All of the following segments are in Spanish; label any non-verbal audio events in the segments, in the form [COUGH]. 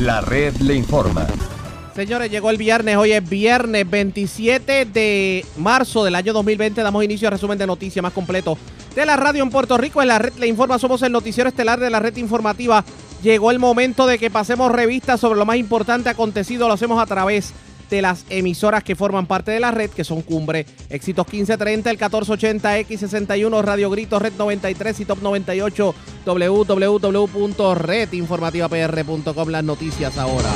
La red le informa. Señores, llegó el viernes, hoy es viernes 27 de marzo del año 2020. Damos inicio al resumen de noticias más completo de la radio en Puerto Rico. En la red le informa, somos el noticiero estelar de la red informativa. Llegó el momento de que pasemos revistas sobre lo más importante acontecido. Lo hacemos a través de las emisoras que forman parte de la red, que son Cumbre, Éxitos 1530, el 1480, X61, Radio Grito, Red 93 y Top 98, www.redinformativapr.com. Las noticias ahora.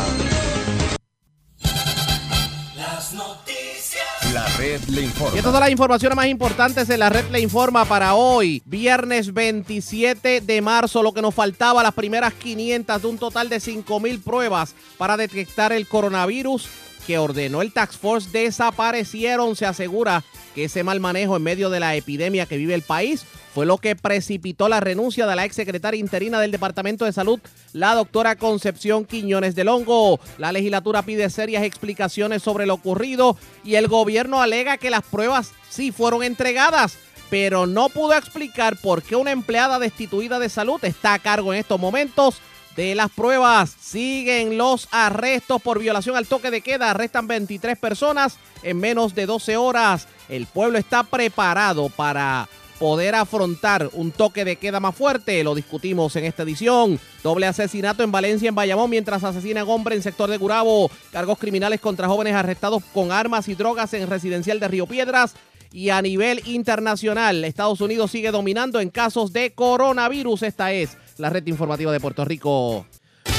Las noticias. La red le informa. Y estas son las informaciones más importantes en la red le informa para hoy, viernes 27 de marzo, lo que nos faltaba, las primeras 500 de un total de 5.000 pruebas para detectar el coronavirus que ordenó el Tax Force desaparecieron. Se asegura que ese mal manejo en medio de la epidemia que vive el país fue lo que precipitó la renuncia de la exsecretaria interina del Departamento de Salud, la doctora Concepción Quiñones del Hongo. La legislatura pide serias explicaciones sobre lo ocurrido y el gobierno alega que las pruebas sí fueron entregadas pero no pudo explicar por qué una empleada destituida de salud está a cargo en estos momentos de las pruebas. Siguen los arrestos por violación al toque de queda. Arrestan 23 personas en menos de 12 horas. El pueblo está preparado para poder afrontar un toque de queda más fuerte. Lo discutimos en esta edición. Doble asesinato en Valencia, en Bayamón, mientras asesinan hombre en sector de Gurabo. Cargos criminales contra jóvenes arrestados con armas y drogas en residencial de Río Piedras. Y a nivel internacional, Estados Unidos sigue dominando en casos de coronavirus. Esta es la red informativa de Puerto Rico.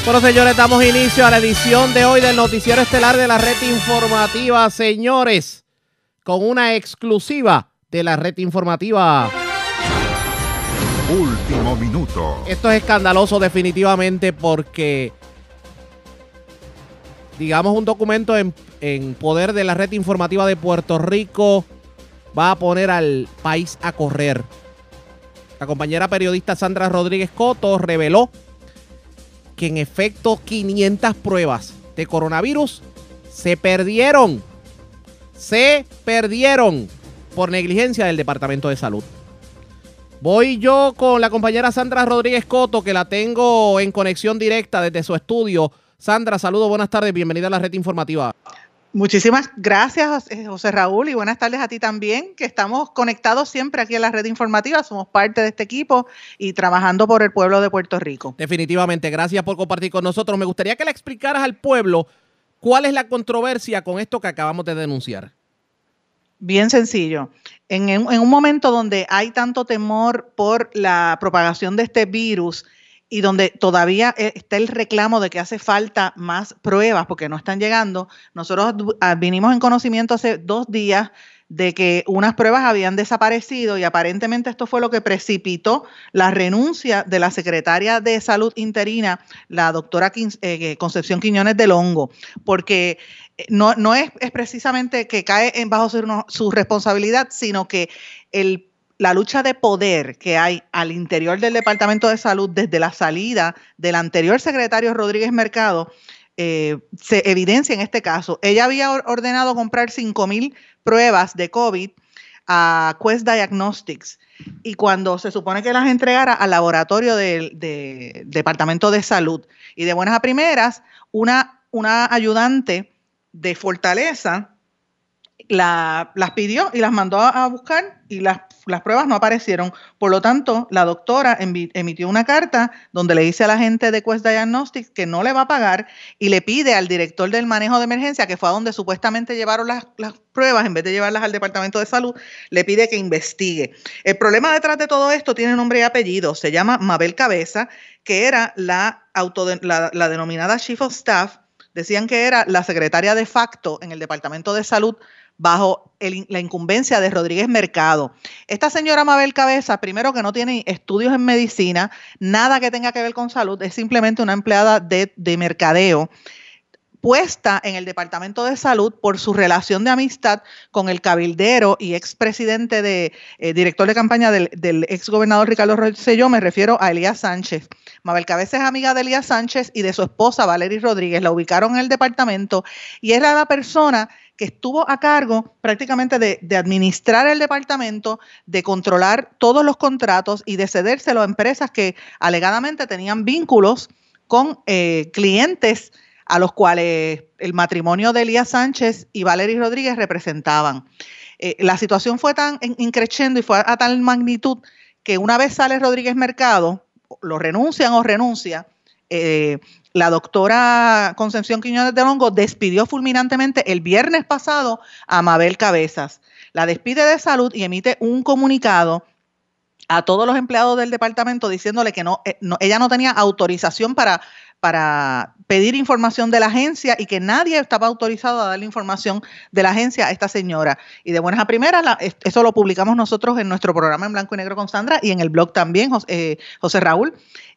Bueno, señores, damos inicio a la edición de hoy del Noticiero Estelar de la red informativa. Señores, con una exclusiva de la red informativa. Último minuto. Esto es escandaloso definitivamente porque, digamos, un documento en, en poder de la red informativa de Puerto Rico va a poner al país a correr. La compañera periodista Sandra Rodríguez Coto reveló que en efecto 500 pruebas de coronavirus se perdieron. Se perdieron por negligencia del Departamento de Salud. Voy yo con la compañera Sandra Rodríguez Coto, que la tengo en conexión directa desde su estudio. Sandra, saludos, buenas tardes, bienvenida a la red informativa. Muchísimas gracias, José Raúl, y buenas tardes a ti también, que estamos conectados siempre aquí en la red informativa, somos parte de este equipo y trabajando por el pueblo de Puerto Rico. Definitivamente, gracias por compartir con nosotros. Me gustaría que le explicaras al pueblo cuál es la controversia con esto que acabamos de denunciar. Bien sencillo. En, en un momento donde hay tanto temor por la propagación de este virus, y donde todavía eh, está el reclamo de que hace falta más pruebas porque no están llegando. Nosotros ah, vinimos en conocimiento hace dos días de que unas pruebas habían desaparecido y aparentemente esto fue lo que precipitó la renuncia de la secretaria de salud interina, la doctora eh, Concepción Quiñones del Hongo, porque eh, no, es, precisamente que cae en bajo su responsabilidad, sino que el la lucha de poder que hay al interior del Departamento de Salud desde la salida del anterior secretario Rodríguez Mercado eh, se evidencia en este caso. Ella había ordenado comprar 5 mil pruebas de COVID a Quest Diagnostics y cuando se supone que las entregara al laboratorio del Departamento de Salud y de buenas a primeras, una, ayudante de Fortaleza la, las pidió y las mandó a buscar y las, las, pruebas no aparecieron. Por lo tanto, la doctora emitió una carta donde le dice a la gente de Quest Diagnostics que no le va a pagar y le pide al director del manejo de emergencia, que fue a donde supuestamente llevaron las, pruebas, en vez de llevarlas al Departamento de Salud, le pide que investigue. El problema detrás de todo esto tiene nombre y apellido. Se llama Mabel Cabeza, que era la, la, la denominada Chief of Staff. Decían que era la secretaria de facto en el Departamento de Salud bajo la incumbencia de Rodríguez Mercado. Esta señora Mabel Cabeza, primero que no tiene estudios en medicina, nada que tenga que ver con salud, es simplemente una empleada de, mercadeo puesta en el Departamento de Salud por su relación de amistad con el cabildero y expresidente de eh, director de campaña del, del ex gobernador Ricardo Rosselló, me refiero a Elías Sánchez. Mabel Cabeza es amiga de Elías Sánchez y de su esposa Valery Rodríguez. La ubicaron en el departamento y era la persona que estuvo a cargo prácticamente de, administrar el departamento, de controlar todos los contratos y de cedérselo a empresas que alegadamente tenían vínculos con eh, clientes a los cuales el matrimonio de Elías Sánchez y Valery Rodríguez representaban. Eh, la situación fue tan increciendo y fue a tal magnitud que una vez sale Rodríguez Mercado, lo renuncian o renuncia, eh, la doctora Concepción Quiñones de Longo despidió fulminantemente el viernes pasado a Mabel Cabezas. La despide de salud y emite un comunicado a todos los empleados del departamento diciéndole que no, eh, ella no tenía autorización para, para pedir información de la agencia y que nadie estaba autorizado a darle información de la agencia a esta señora. Y de buenas a primeras, eso lo publicamos nosotros en nuestro programa en blanco y negro con Sandra y en el blog también, José, eh, José Raúl,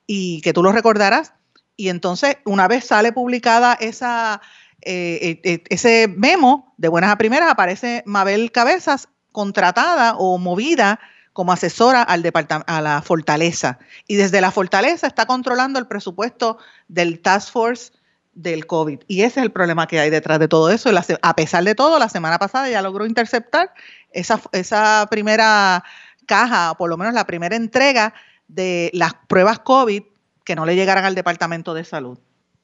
y que tú lo recordarás. Y entonces, una vez sale publicada esa, eh, ese memo, de buenas a primeras aparece Mabel Cabezas contratada o movida como asesora al a la fortaleza. Y desde la fortaleza está controlando el presupuesto del Task Force del COVID. Y ese es el problema que hay detrás de todo eso. A pesar de todo, la semana pasada ya logró interceptar esa, esa primera caja, o por lo menos la primera entrega de las pruebas COVID que no le llegaran al Departamento de Salud.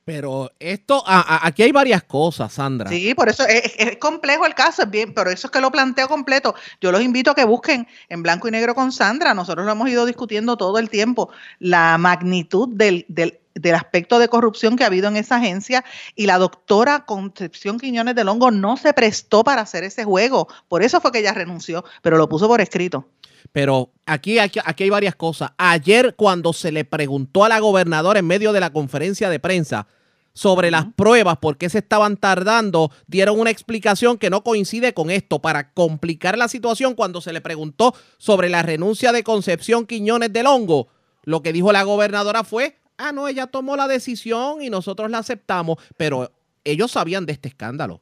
Pero esto, aquí hay varias cosas, Sandra. Sí, por eso es, complejo el caso, es bien, pero eso es que lo planteo completo. Yo los invito a que busquen en blanco y negro con Sandra. Nosotros lo hemos ido discutiendo todo el tiempo, la magnitud del, del, del aspecto de corrupción que ha habido en esa agencia y la doctora Concepción Quiñones de Longo no se prestó para hacer ese juego. Por eso fue que ella renunció, pero lo puso por escrito. Pero aquí, aquí, hay varias cosas. Ayer cuando se le preguntó a la gobernadora en medio de la conferencia de prensa sobre las pruebas, por qué se estaban tardando, dieron una explicación que no coincide con esto para complicar la situación cuando se le preguntó sobre la renuncia de Concepción Quiñones del Hongo. Lo que dijo la gobernadora fue, ah, no, ella tomó la decisión y nosotros la aceptamos, pero ellos sabían de este escándalo.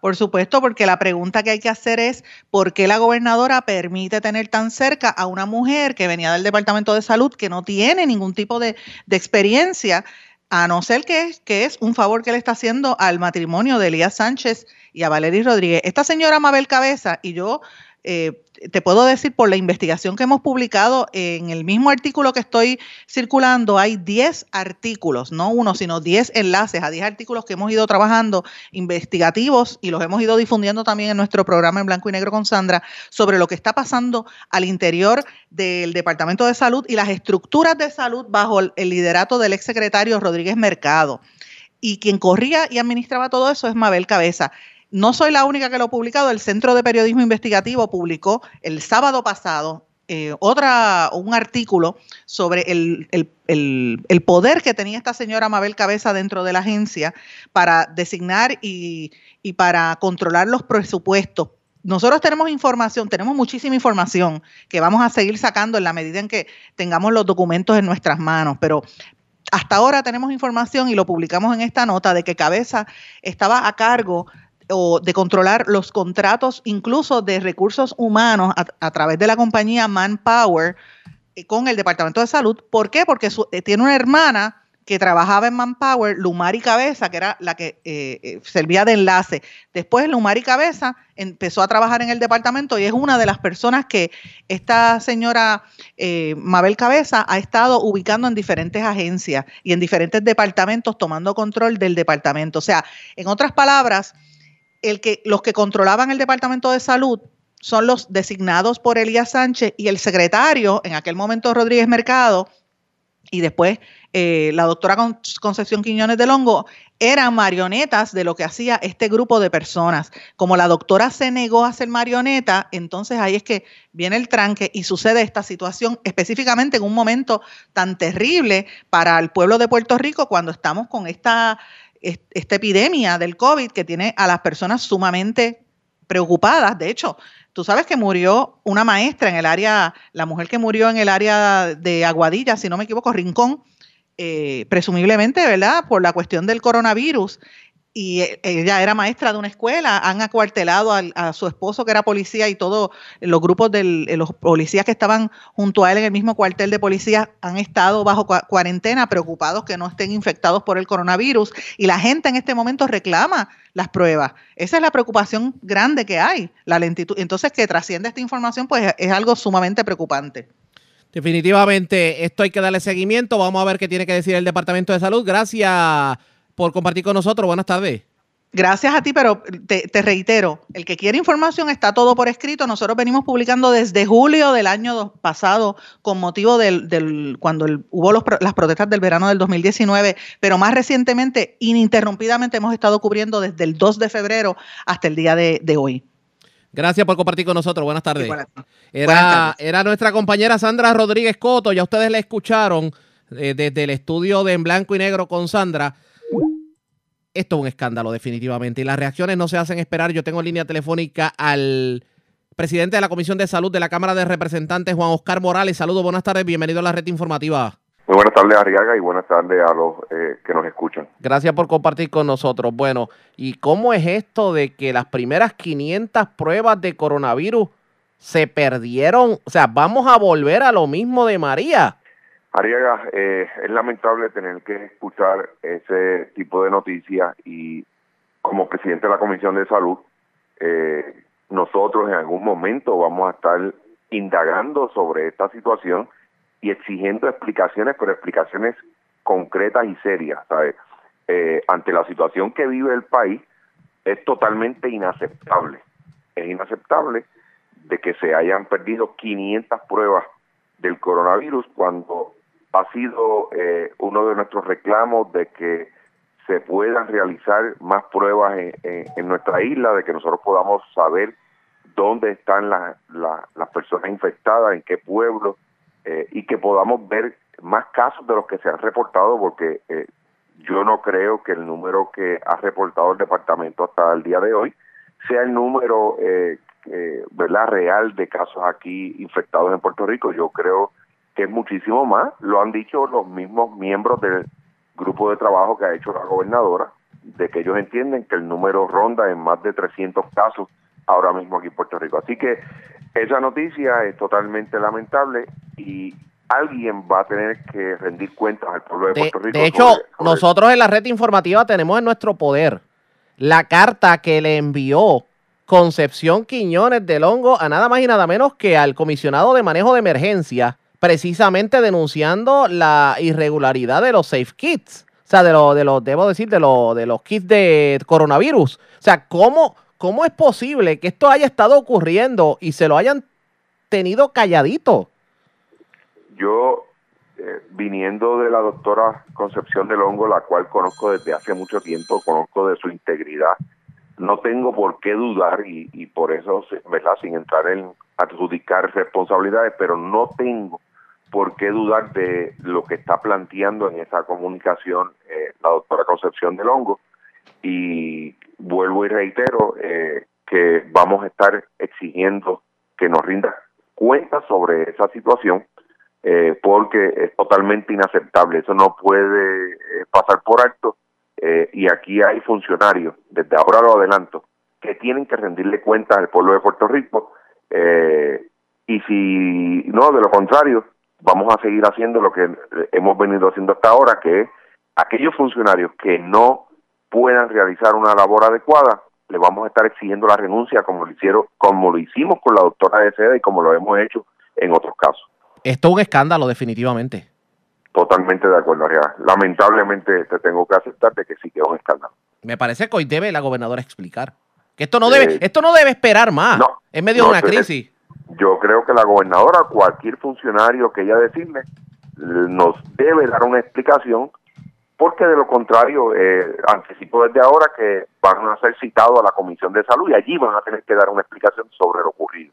Por supuesto, porque la pregunta que hay que hacer es por qué la gobernadora permite tener tan cerca a una mujer que venía del Departamento de Salud que no tiene ningún tipo de, experiencia, a no ser que es, es un favor que le está haciendo al matrimonio de Elías Sánchez y a Valery Rodríguez. Esta señora Mabel Cabeza y yo eh, te puedo decir por la investigación que hemos publicado en el mismo artículo que estoy circulando, hay 10 artículos, no uno, sino 10 enlaces a 10 artículos que hemos ido trabajando investigativos y los hemos ido difundiendo también en nuestro programa en blanco y negro con Sandra sobre lo que está pasando al interior del Departamento de Salud y las estructuras de salud bajo el liderato del exsecretario Rodríguez Mercado. Y quien corría y administraba todo eso es Mabel Cabeza. No soy la única que lo ha publicado. El Centro de Periodismo Investigativo publicó el sábado pasado eh, otra, un artículo sobre el, poder que tenía esta señora Mabel Cabeza dentro de la agencia para designar y, y para controlar los presupuestos. Nosotros tenemos información, tenemos muchísima información que vamos a seguir sacando en la medida en que tengamos los documentos en nuestras manos, pero hasta ahora tenemos información y lo publicamos en esta nota de que Cabeza estaba a cargo o de controlar los contratos incluso de recursos humanos a, través de la compañía Manpower eh, con el Departamento de Salud. ¿Por qué? Porque eh, tiene una hermana que trabajaba en Manpower, Lumari Cabeza, que era la que eh, servía de enlace. Después Lumari Cabeza empezó a trabajar en el departamento y es una de las personas que esta señora Mabel Cabeza ha estado ubicando en diferentes agencias y en diferentes departamentos tomando control del departamento. O sea, en otras palabras, el que, los que controlaban el Departamento de Salud son los designados por Elías Sánchez y el secretario, en aquel momento Rodríguez Mercado, y después eh, la doctora Concepción Quiñones de Longo, eran marionetas de lo que hacía este grupo de personas. Como la doctora se negó a ser marioneta, entonces ahí es que viene el tranque y sucede esta situación específicamente en un momento tan terrible para el pueblo de Puerto Rico cuando estamos con esta esta epidemia del COVID que tiene a las personas sumamente preocupadas. De hecho, tú sabes que murió una maestra en el área, la mujer que murió en el área de Aguadilla, si no me equivoco, Rincón, eh, presumiblemente, ¿verdad? Por la cuestión del coronavirus y e, ella era maestra de una escuela, han acuartelado a, su esposo que era policía y todos los grupos de los policías que estaban junto a él en el mismo cuartel de policía han estado bajo cuarentena preocupados que no estén infectados por el coronavirus y la gente en este momento reclama las pruebas. Esa es la preocupación grande que hay, la lentitud. Entonces que trasciende esta información pues es algo sumamente preocupante. Definitivamente, esto hay que darle seguimiento. Vamos a ver qué tiene que decir el Departamento de Salud. Gracias por compartir con nosotros. Buenas tardes. Gracias a ti, pero te, reitero, el que quiere información está todo por escrito. Nosotros venimos publicando desde julio del año pasado con motivo del, cuando hubo las protestas del verano del 2019, pero más recientemente, ininterrumpidamente hemos estado cubriendo desde el 2 de febrero hasta el día de, hoy. Gracias por compartir con nosotros. Buenas tardes. Era, era nuestra compañera Sandra Rodríguez Coto, ya ustedes la escucharon eh, desde el estudio de En Blanco y Negro con Sandra esto es un escándalo definitivamente y las reacciones no se hacen esperar. Yo tengo en línea telefónica al presidente de la Comisión de Salud de la Cámara de Representantes, Juan Oscar Morales. Saludos, buenas tardes, bienvenido a la red informativa. Muy buenas tardes, Arriaga, y buenas tardes a los eh, que nos escuchan. Gracias por compartir con nosotros. Bueno, ¿y cómo es esto de que las primeras 500 pruebas de coronavirus se perdieron? O sea, vamos a volver a lo mismo de María. Ariaga, eh, es lamentable tener que escuchar ese tipo de noticias y como presidente de la Comisión de Salud, eh, nosotros en algún momento vamos a estar indagando sobre esta situación y exigiendo explicaciones, pero explicaciones concretas y serias. Eh, ante la situación que vive el país, es totalmente inaceptable. Es inaceptable de que se hayan perdido 500 pruebas del coronavirus cuando ha sido eh, uno de nuestros reclamos de que se puedan realizar más pruebas en, nuestra isla, de que nosotros podamos saber dónde están las personas infectadas, en qué pueblo, eh, y que podamos ver más casos de los que se han reportado, porque eh, yo no creo que el número que ha reportado el departamento hasta el día de hoy sea el número ¿verdad? real de casos aquí infectados en Puerto Rico. Yo creo que es muchísimo más, lo han dicho los mismos miembros del grupo de trabajo que ha hecho la gobernadora, de que ellos entienden que el número ronda en más de 300 casos ahora mismo aquí en Puerto Rico. Así que esa noticia es totalmente lamentable y alguien va a tener que rendir cuentas al pueblo de, Puerto Rico. De hecho, nosotros en la red informativa tenemos en nuestro poder la carta que le envió Concepción Quiñones del Hongo a nada más y nada menos que al comisionado de manejo de emergencia precisamente denunciando la irregularidad de los safe kits. O sea, de los, de los, debo decir, de, los, de los kits de coronavirus. O sea, ¿cómo, ¿cómo es posible que esto haya estado ocurriendo y se lo hayan tenido calladito? Yo, eh, viniendo de la doctora Concepción del Hongo, la cual conozco desde hace mucho tiempo, conozco de su integridad, no tengo por qué dudar y, y por eso, ¿verdad? Sin entrar en adjudicar responsabilidades, pero no tengo por qué dudar de lo que está planteando en esa comunicación eh, la doctora Concepción del Hongo. Y vuelvo y reitero eh, que vamos a estar exigiendo que nos rinda cuenta sobre esa situación eh, porque es totalmente inaceptable. Eso no puede pasar por alto y aquí hay funcionarios, desde ahora lo adelanto, que tienen que rendirle cuentas al pueblo de Puerto Rico y si no, de lo contrario, vamos a seguir haciendo lo que hemos venido haciendo hasta ahora, que es aquellos funcionarios que no puedan realizar una labor adecuada, le vamos a estar exigiendo la renuncia como lo hicieron, como lo hicimos con la doctora de seda y como lo hemos hecho en otros casos. Esto es un escándalo, definitivamente. Totalmente de acuerdo, Ariana. Lamentablemente te tengo que aceptarte que sí que es un escándalo. Me parece que hoy debe la gobernadora explicar que esto no debe, esto no debe esperar más no, en medio de una crisis yo creo que la gobernadora, cualquier funcionario que ella designe, nos debe dar una explicación, porque de lo contrario, eh, anticipo desde ahora que van a ser citados a la Comisión de Salud y allí van a tener que dar una explicación sobre lo ocurrido.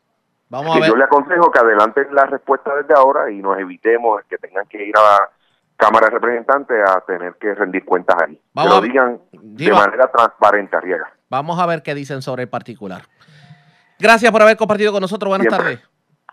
Vamos a ver. Yo le aconsejo que adelanten la respuesta desde ahora y nos evitemos que tengan que ir a la Cámara de Representantes a tener que rendir cuentas ahí. que lo digan de manera transparente, Arriega. Vamos a ver qué dicen sobre el particular. Gracias por haber compartido con nosotros. Buenas tardes.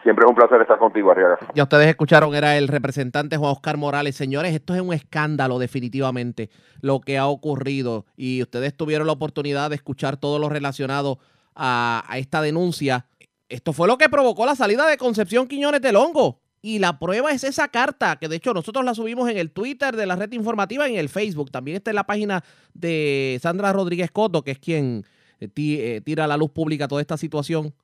Siempre es un placer estar contigo, Arriaga. Ya ustedes escucharon, era el representante Juan Oscar Morales. Señores, esto es un escándalo definitivamente lo que ha ocurrido y ustedes tuvieron la oportunidad de escuchar todo lo relacionado a, esta denuncia. Esto fue lo que provocó la salida de Concepción Quiñones del Hongo. Y la prueba es esa carta, que de hecho nosotros la subimos en el Twitter de la red informativa y en el Facebook. También está en la página de Sandra Rodríguez Coto, que es quien tira a la luz pública toda esta situación,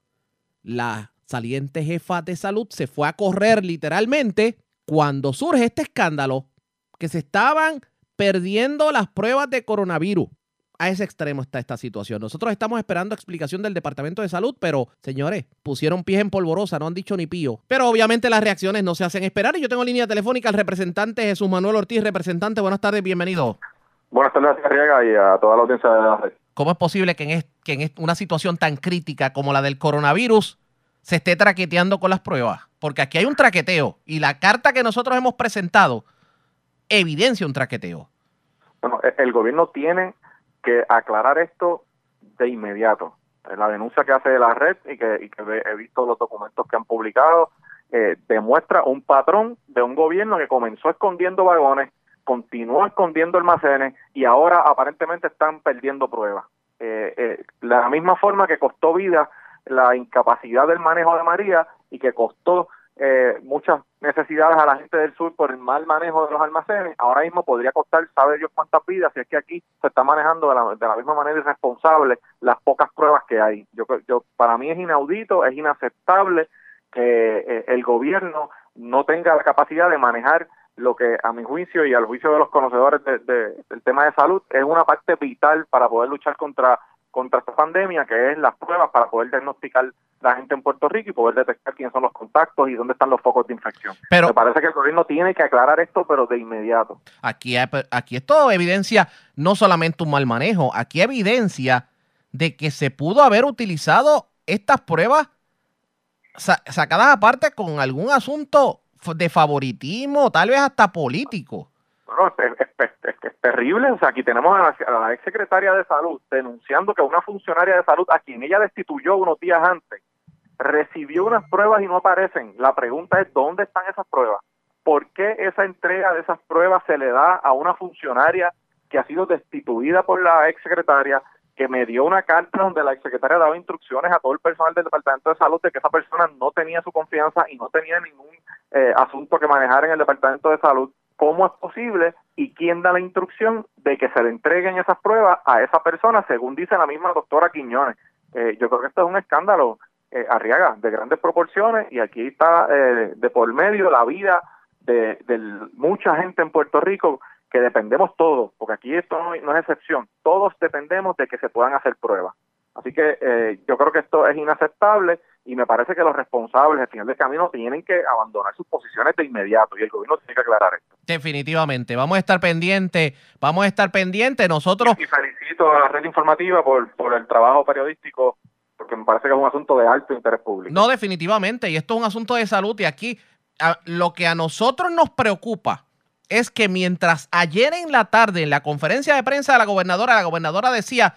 la saliente jefa de salud se fue a correr literalmente cuando surge este escándalo que se estaban perdiendo las pruebas de coronavirus. A ese extremo está esta situación. Nosotros estamos esperando explicación del Departamento de Salud, pero señores, pusieron pies en polvorosa, no han dicho ni pío. Pero obviamente las reacciones no se hacen esperar y yo tengo línea telefónica al representante Jesús Manuel Ortiz. Representante, buenas tardes, bienvenido. Buenas tardes, Arriaga, y a toda la audiencia de la red. ¿Cómo es posible que en, que en una situación tan crítica como la del coronavirus se esté traqueteando con las pruebas? Porque aquí hay un traqueteo y la carta que nosotros hemos presentado evidencia un traqueteo. Bueno, e, el gobierno tiene que aclarar esto de inmediato. La denuncia que hace la red y que, he visto los documentos que han publicado eh, demuestra un patrón de un gobierno que comenzó escondiendo vagones, continuó escondiendo almacenes y ahora aparentemente están perdiendo pruebas. Eh, eh, la misma forma que costó vida la incapacidad del manejo de María y que costó eh, muchas necesidades a la gente del sur por el mal manejo de los almacenes, ahora mismo podría costar, sabe Dios cuántas vidas, si es que aquí se está manejando de la, de la misma manera irresponsable las pocas pruebas que hay. Yo, yo Para mí es inaudito, es inaceptable que eh, el gobierno no tenga la capacidad de manejar lo que a mi juicio y al juicio de los conocedores del tema de salud es una parte vital para poder luchar contra contra esta pandemia, que es las pruebas para poder diagnosticar la gente en Puerto Rico y poder detectar quiénes son los contactos y dónde están los focos de infección. Pero, Me parece que el gobierno tiene que aclarar esto, pero de inmediato. Aquí, aquí esto evidencia no solamente un mal manejo, aquí evidencia de que se pudo haber utilizado estas pruebas sacadas aparte con algún asunto de favoritismo, tal vez hasta político. Bueno, es, terrible. O sea, aquí tenemos a la, ex secretaria de salud denunciando que una funcionaria de salud a quien ella destituyó unos días antes recibió unas pruebas y no aparecen. La pregunta es, ¿dónde están esas pruebas? ¿Por qué esa entrega de esas pruebas se le da a una funcionaria que ha sido destituida por la ex secretaria, que me dio una carta donde la secretaria daba instrucciones a todo el personal del Departamento de Salud de que esa persona no tenía su confianza y no tenía ningún eh, asunto que manejar en el Departamento de Salud? cómo es posible y quién da la instrucción de que se le entreguen esas pruebas a esa persona, según dice la misma doctora Quiñones. Eh, yo creo que esto es un escándalo, eh, Arriaga, de grandes proporciones y aquí está eh, de por medio la vida de, mucha gente en Puerto Rico que dependemos todos, porque aquí esto no, no, es excepción, todos dependemos de que se puedan hacer pruebas. Así que eh, yo creo que esto es inaceptable y me parece que los responsables al final del camino tienen que abandonar sus posiciones de inmediato y el gobierno tiene que aclarar esto. Definitivamente, vamos a estar pendientes, vamos a estar pendientes nosotros. Y felicito a la red informativa por, por el trabajo periodístico porque me parece que es un asunto de alto interés público. No, definitivamente, y esto es un asunto de salud y aquí lo que a nosotros nos preocupa es que mientras ayer en la tarde en la conferencia de prensa de la gobernadora, la gobernadora decía,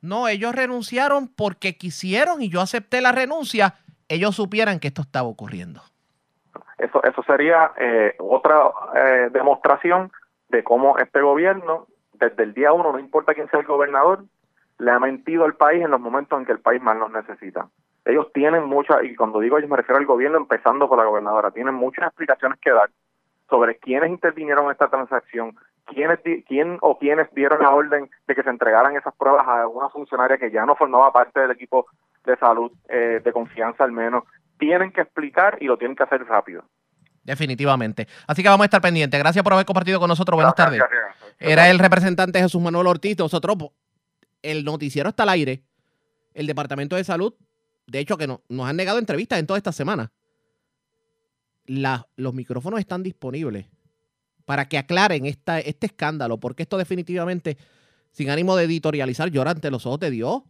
no, ellos renunciaron porque quisieron y yo acepté la renuncia, ellos supieran que esto estaba ocurriendo. Eso, eso sería eh, otra eh, demostración de cómo este gobierno, desde el día uno, no importa quién sea el gobernador, le ha mentido al país en los momentos en que el país más los necesita. Ellos tienen muchas, y cuando digo ellos me refiero al gobierno, empezando por la gobernadora, tienen muchas explicaciones que dar sobre quiénes intervinieron en esta transacción, quiénes, quién o quiénes dieron la orden de que se entregaran esas pruebas a una funcionaria que ya no formaba parte del equipo de salud, eh, de confianza al menos, tienen que explicar y lo tienen que hacer rápido. Definitivamente. Así que vamos a estar pendientes. Gracias por haber compartido con nosotros. Buenas tardes. Era el representante Jesús Manuel Ortiz. Nosotros, el noticiero está al aire. El Departamento de Salud, de hecho, que no, nos han negado entrevistas en toda esta semana los micrófonos están disponibles para que aclaren esta, este escándalo, porque esto definitivamente, sin ánimo de editorializar, llora ante los ojos de Dios,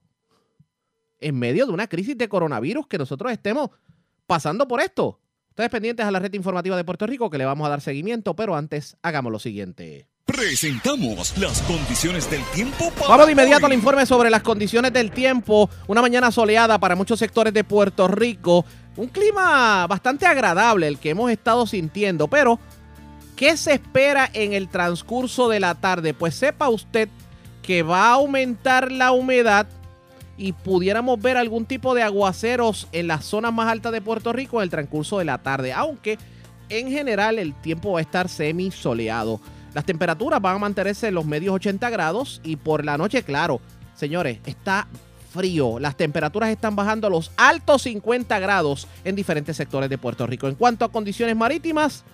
en medio de una crisis de coronavirus que nosotros estemos pasando por esto. Ustedes pendientes a la red informativa de Puerto Rico que le vamos a dar seguimiento, pero antes hagamos lo siguiente. Presentamos las condiciones del tiempo para Vamos de inmediato al informe sobre las condiciones del tiempo. Una mañana soleada para muchos sectores de Puerto Rico. Un clima bastante agradable el que hemos estado sintiendo, pero ¿qué se espera en el transcurso de la tarde? Pues sepa usted que va a aumentar la humedad y pudiéramos ver algún tipo de aguaceros en las zonas más altas de Puerto Rico en el transcurso de la tarde, aunque en general el tiempo va a estar semi soleado. Las temperaturas van a mantenerse en los medios 80 grados y por la noche, claro, señores, está frío. Las temperaturas están bajando a los altos 50 grados en diferentes sectores de Puerto Rico. En cuanto a condiciones marítimas,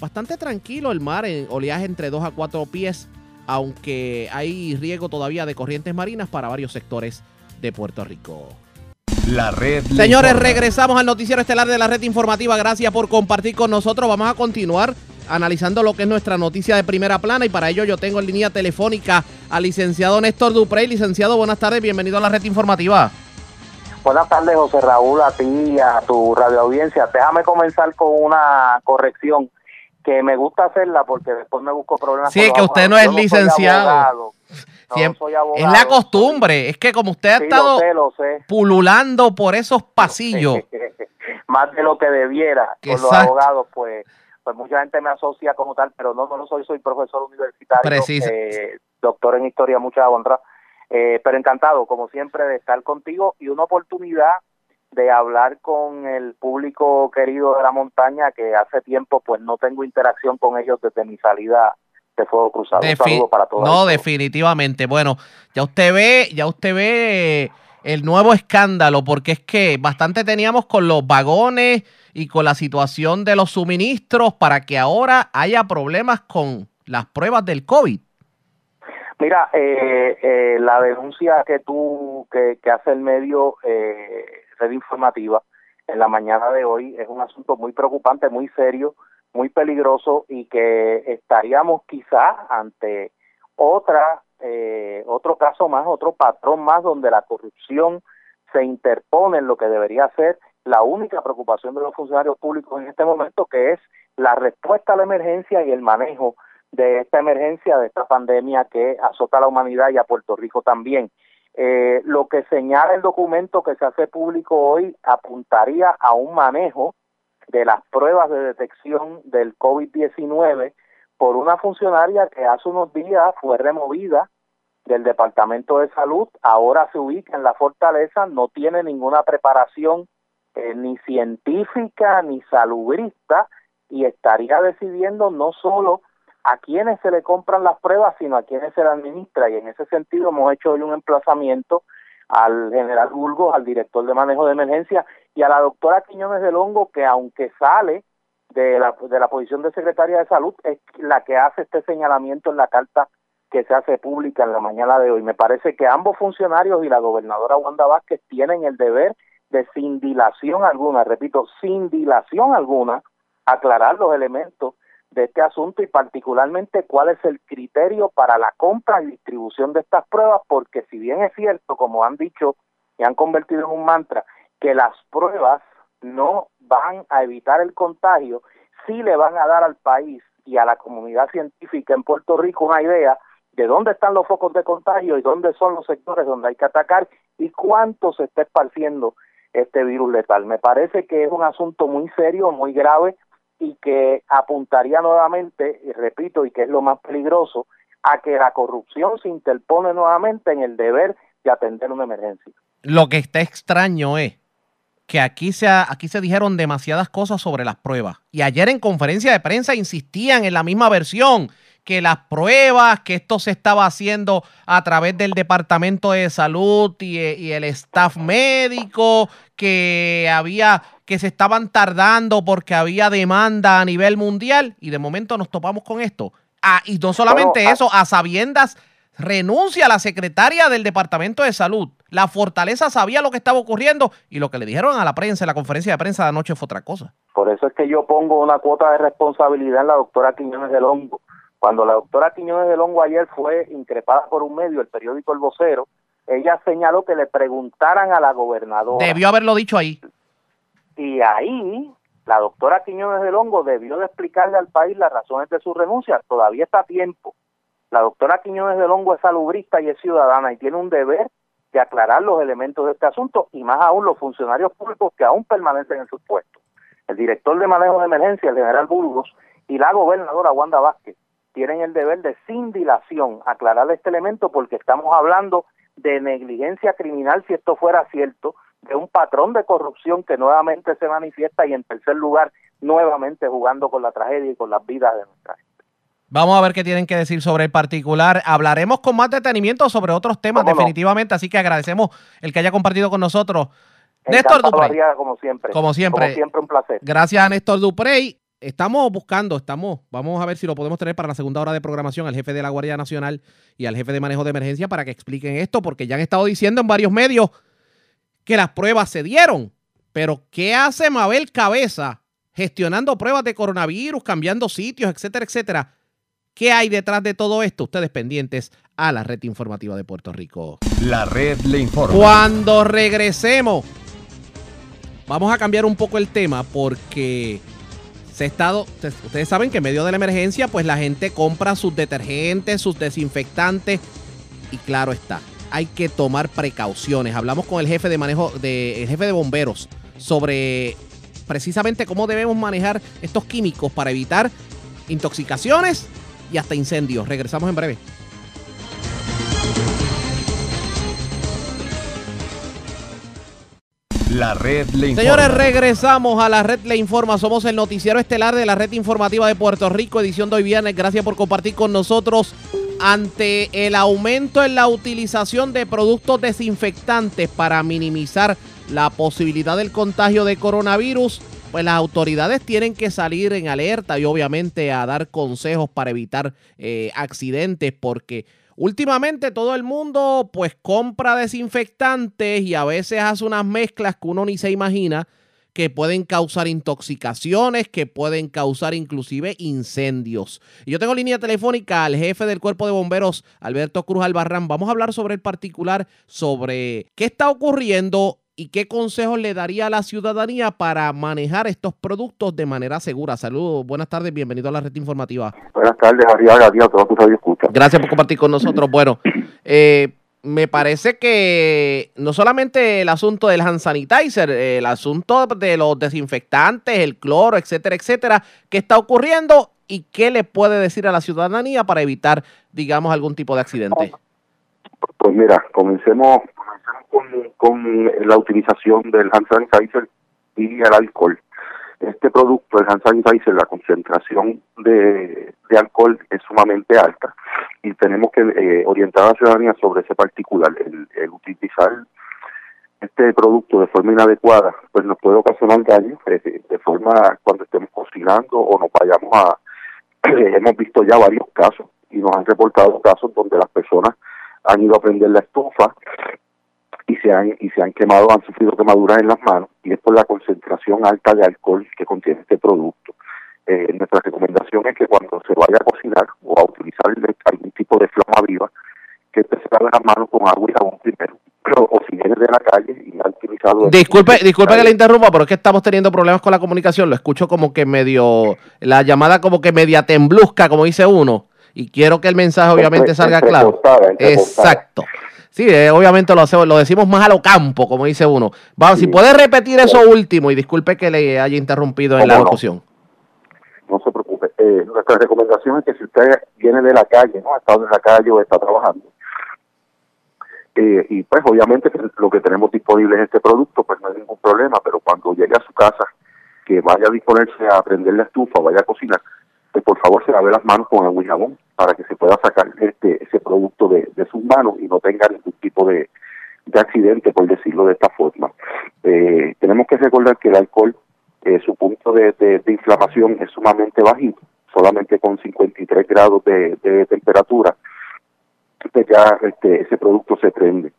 bastante tranquilo el mar en oleaje entre 2 a 4 pies, aunque hay riesgo todavía de corrientes marinas para varios sectores de Puerto Rico. La red. Señores, regresamos al noticiero estelar de la red informativa. Gracias por compartir con nosotros. Vamos a continuar analizando lo que es nuestra noticia de primera plana y para ello yo tengo en línea telefónica al licenciado Néstor Duprey. Licenciado, buenas tardes, bienvenido a la red informativa. Buenas tardes, José Raúl, a ti y a tu radio audiencia. Déjame comenzar con una corrección que me gusta hacerla porque después me busco problemas. Sí, que usted no es licenciado. es la costumbre, es que como usted ha estado pululando por esos pasillos. [LAUGHS] Más de lo que debiera [LAUGHS] con los abogados, pues pues mucha gente me asocia como tal, pero no, no lo soy, soy profesor universitario, eh, doctor en historia, mucha honra, eh, pero encantado, como siempre, de estar contigo y una oportunidad de hablar con el público querido de la montaña que hace tiempo pues no tengo interacción con ellos desde mi salida de Fuego Cruzado. Un saludo para todos. No, definitivamente. Bueno, ya usted ve, ya usted ve el nuevo escándalo, porque es que bastante teníamos con los vagones y con la situación de los suministros para que ahora haya problemas con las pruebas del COVID. Mira, eh, eh, la denuncia que tú, que, hace el medio eh, Red Informativa en la mañana de hoy es un asunto muy preocupante, muy serio, muy peligroso y que estaríamos quizás ante otra eh, otro caso más, otro patrón más donde la corrupción se interpone en lo que debería ser la única preocupación de los funcionarios públicos en este momento, que es la respuesta a la emergencia y el manejo de esta emergencia, de esta pandemia que azota a la humanidad y a Puerto Rico también. Eh, lo que señala el documento que se hace público hoy apuntaría a un manejo de las pruebas de detección del COVID-19 por una funcionaria que hace unos días fue removida del Departamento de Salud, ahora se ubica en la fortaleza, no tiene ninguna preparación eh, ni científica ni salubrista y estaría decidiendo no solo a quienes se le compran las pruebas, sino a quienes se le administra. Y en ese sentido hemos hecho hoy un emplazamiento al general Burgos, al director de manejo de emergencia y a la doctora Quiñones del Hongo, que aunque sale de la, de la posición de secretaria de salud es la que hace este señalamiento en la carta que se hace pública en la mañana de hoy. Me parece que ambos funcionarios y la gobernadora Wanda Vázquez tienen el deber de sin dilación alguna, repito, sin dilación alguna, aclarar los elementos de este asunto y particularmente cuál es el criterio para la compra y distribución de estas pruebas, porque si bien es cierto, como han dicho y han convertido en un mantra, que las pruebas no van a evitar el contagio, sí le van a dar al país y a la comunidad científica en Puerto Rico una idea de dónde están los focos de contagio y dónde son los sectores donde hay que atacar y cuánto se está esparciendo este virus letal. Me parece que es un asunto muy serio, muy grave y que apuntaría nuevamente, y repito, y que es lo más peligroso, a que la corrupción se interpone nuevamente en el deber de atender una emergencia. Lo que está extraño es que aquí se, aquí se dijeron demasiadas cosas sobre las pruebas. Y ayer en conferencia de prensa insistían en la misma versión, que las pruebas, que esto se estaba haciendo a través del Departamento de Salud y, y el staff médico, que había, que se estaban tardando porque había demanda a nivel mundial. Y de momento nos topamos con esto. Ah, y no solamente eso, a sabiendas renuncia a la secretaria del Departamento de Salud. La Fortaleza sabía lo que estaba ocurriendo y lo que le dijeron a la prensa en la conferencia de prensa de anoche fue otra cosa. Por eso es que yo pongo una cuota de responsabilidad en la doctora Quiñones del Hongo. Cuando la doctora Quiñones del Hongo ayer fue increpada por un medio, el periódico El Vocero, ella señaló que le preguntaran a la gobernadora. Debió haberlo dicho ahí. Y ahí la doctora Quiñones del Hongo debió de explicarle al país las razones de su renuncia. Todavía está a tiempo la doctora Quiñones del Hongo es salubrista y es ciudadana y tiene un deber de aclarar los elementos de este asunto y más aún los funcionarios públicos que aún permanecen en sus puestos. El director de manejo de emergencia, el general Burgos, y la gobernadora Wanda Vázquez tienen el deber de sin dilación aclarar este elemento porque estamos hablando de negligencia criminal si esto fuera cierto, de un patrón de corrupción que nuevamente se manifiesta y en tercer lugar nuevamente jugando con la tragedia y con las vidas de nuestra gente. Vamos a ver qué tienen que decir sobre el particular. Hablaremos con más detenimiento sobre otros temas definitivamente, así que agradecemos el que haya compartido con nosotros. Néstor Duprey. Como siempre. Como siempre. Como siempre, un placer. Gracias a Néstor Duprey. Estamos buscando, estamos, vamos a ver si lo podemos tener para la segunda hora de programación al jefe de la Guardia Nacional y al jefe de manejo de emergencia para que expliquen esto, porque ya han estado diciendo en varios medios que las pruebas se dieron. Pero, ¿qué hace Mabel Cabeza gestionando pruebas de coronavirus, cambiando sitios, etcétera, etcétera? ¿Qué hay detrás de todo esto? Ustedes pendientes a la red informativa de Puerto Rico. La red le informa. Cuando regresemos, vamos a cambiar un poco el tema porque se ha estado, ustedes saben que en medio de la emergencia, pues la gente compra sus detergentes, sus desinfectantes y claro está, hay que tomar precauciones. Hablamos con el jefe de manejo, de, el jefe de bomberos sobre precisamente cómo debemos manejar estos químicos para evitar intoxicaciones y hasta incendios. Regresamos en breve. La red le informa. Señores, regresamos a la red le informa. Somos el noticiero estelar de la red informativa de Puerto Rico, edición de hoy viernes. Gracias por compartir con nosotros. Ante el aumento en la utilización de productos desinfectantes para minimizar la posibilidad del contagio de coronavirus, pues las autoridades tienen que salir en alerta y obviamente a dar consejos para evitar eh, accidentes porque Últimamente todo el mundo pues compra desinfectantes y a veces hace unas mezclas que uno ni se imagina que pueden causar intoxicaciones, que pueden causar inclusive incendios. Y yo tengo línea telefónica al jefe del cuerpo de bomberos, Alberto Cruz Albarrán. Vamos a hablar sobre el particular, sobre qué está ocurriendo y qué consejos le daría a la ciudadanía para manejar estos productos de manera segura. Saludos, buenas tardes, bienvenido a la red informativa. Buenas tardes, Ariaga, a todos tus escucha. Gracias por compartir con nosotros. [CLEARS THROAT] Bueno, eh, me parece que no solamente el asunto del hand sanitizer, el asunto de los desinfectantes, el cloro, etcétera, etcétera, ¿qué está ocurriendo y qué le puede decir a la ciudadanía para evitar, digamos, algún tipo de accidente? Pues mira, comencemos con, la utilización del hand sanitizer y el alcohol. Este producto, el hand sanitizer, la concentración de, alcohol es sumamente alta y tenemos que eh, orientar a la ciudadanía sobre ese particular. El, utilizar este producto de forma inadecuada, pues nos puede ocasionar daño eh, de forma cuando estemos cocinando o nos vayamos a... [CLEARS THROAT] hemos visto ya varios casos y nos han reportado casos donde las personas han ido a prender la estufa y se han y se han quemado, han sufrido quemaduras en las manos y es por la concentración alta de alcohol que contiene este producto. Eh, nuestra recomendación es que cuando se vaya a cocinar o a utilizar algún tipo de flama viva, que se lave las manos con agua y jabón primero. [CLEARS THROAT] o si viene de la calle y ha utilizado... Disculpe, disculpe que le interrumpa, pero es que estamos teniendo problemas con la comunicación. Lo escucho como que medio... La llamada como que media temblusca, como dice uno. Y quiero que el mensaje obviamente salga claro. Exacto. Sí, eh, obviamente lo, hacemos, lo decimos más a lo campo, como dice uno. Vamos, si puede repetir eso último, y disculpe que le haya interrumpido en la locución. No, se preocupe. Eh, nuestra recomendación es que si usted viene de la calle, ¿no? Ha estado en la calle o está trabajando, eh, y pues obviamente lo que tenemos disponible es este producto, pues no hay ningún problema, pero cuando llegue a su casa, que vaya a disponerse a prender la estufa, vaya a cocinar, pues por favor se lave las manos con agua y jabón para que se pueda sacar este ese producto de, sus manos y no tenga ningún tipo de, accidente, por decirlo de esta forma. Eh, tenemos que recordar que el alcohol, eh, su punto de, inflamación es sumamente bajito, solamente con 53 grados de, temperatura, pues ya este, ese producto se prende.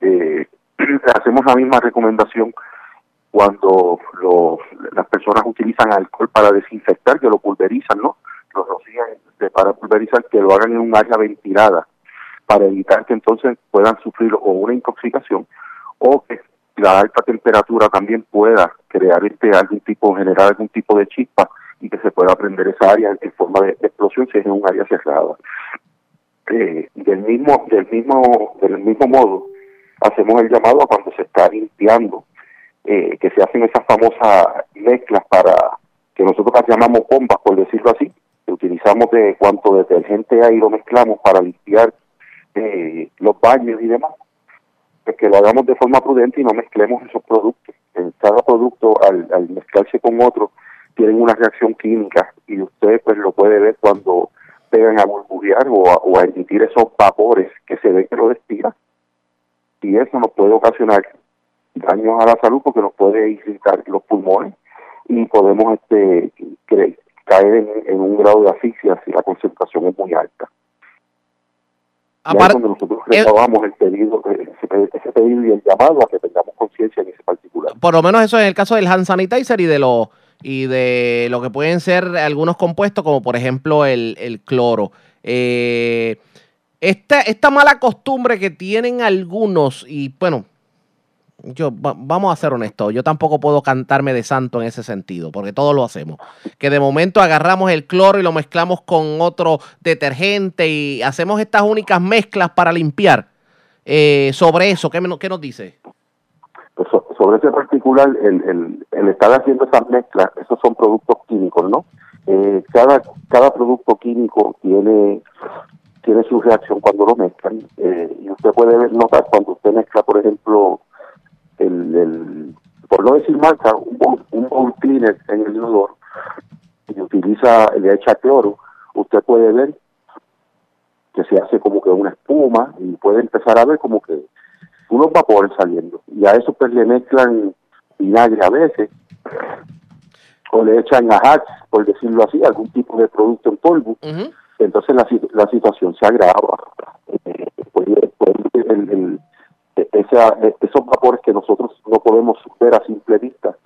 Eh, [CLEARS THROAT] hacemos la misma recomendación cuando las personas utilizan alcohol para desinfectar, que lo pulverizan, ¿no? Lo rocían para pulverizar, que lo hagan en un área ventilada, para evitar que entonces puedan sufrir o una intoxicación o que la alta temperatura también pueda crear este algún tipo, generar algún tipo de chispa y que se pueda prender esa área en forma de, explosión si es en un área cerrada. Eh, del mismo, del mismo, del mismo modo, hacemos el llamado a cuando se está limpiando eh, que se hacen esas famosas mezclas para que nosotros las llamamos bombas, por decirlo así, utilizamos de cuanto detergente hay lo mezclamos para limpiar eh, los baños y demás, pues que lo hagamos de forma prudente y no mezclemos esos productos. Cada producto, al, mezclarse con otro, tienen una reacción química y usted pues lo puede ver cuando pegan a burbujear o a, emitir esos vapores que se ve que lo destila. Y eso nos puede ocasionar daños a la salud porque nos puede irritar los pulmones y podemos este caer en, un grado de asfixia si la concentración es muy alta. Aparte, nosotros recabamos el pedido, ese, pedido y el llamado a que tengamos conciencia en ese particular. Por lo menos eso en el caso del hand sanitizer y de lo y de lo que pueden ser algunos compuestos como por ejemplo el, el cloro. Eh, esta, esta mala costumbre que tienen algunos y bueno, yo vamos a ser honestos, yo tampoco puedo cantarme de santo en ese sentido, porque todos lo hacemos. Que de momento agarramos el cloro y lo mezclamos con otro detergente y hacemos estas únicas mezclas para limpiar. Eh, sobre eso, ¿qué, ¿qué, nos dice? Pues sobre ese particular, el, el, estar haciendo esas mezclas, esos son productos químicos, ¿no? Eh, cada, cada producto químico tiene tiene su reacción cuando lo mezclan eh, y usted puede notar cuando usted mezcla, por ejemplo, el, por no decir marca, un bowl, un cleaner en el inodoro y utiliza, le echa cloro, usted puede ver que se hace como que una espuma y puede empezar a ver como que unos vapores saliendo. Y a eso pues le mezclan vinagre a veces, o le echan ajax, por decirlo así, algún tipo de producto en polvo. Entonces la, la situación se agrava. Eh, el, e, esos vapores que nosotros no podemos ver a simple vista,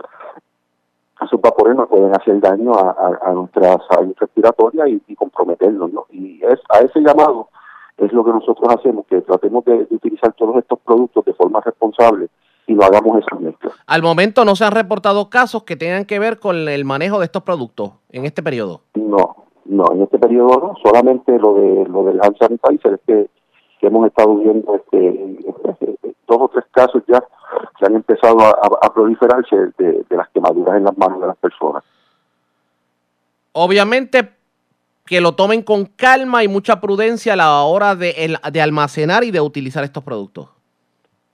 esos vapores nos pueden hacer daño a, nuestra salud respiratoria y, comprometernos, ¿no? Y es, a ese llamado es lo que nosotros hacemos, que tratemos de, utilizar todos estos productos de forma responsable y no hagamos esas mezclas. Al momento no se han reportado casos que tengan que ver con el manejo de estos productos en este periodo. No, no, en este periodo no, solamente lo de lo del hand sanitizer es que que hemos estado viendo este, dos o tres casos ya que han empezado a, proliferarse de, las quemaduras en las manos de las personas. Obviamente que lo tomen con calma y mucha prudencia a la hora de, de almacenar y de utilizar estos productos.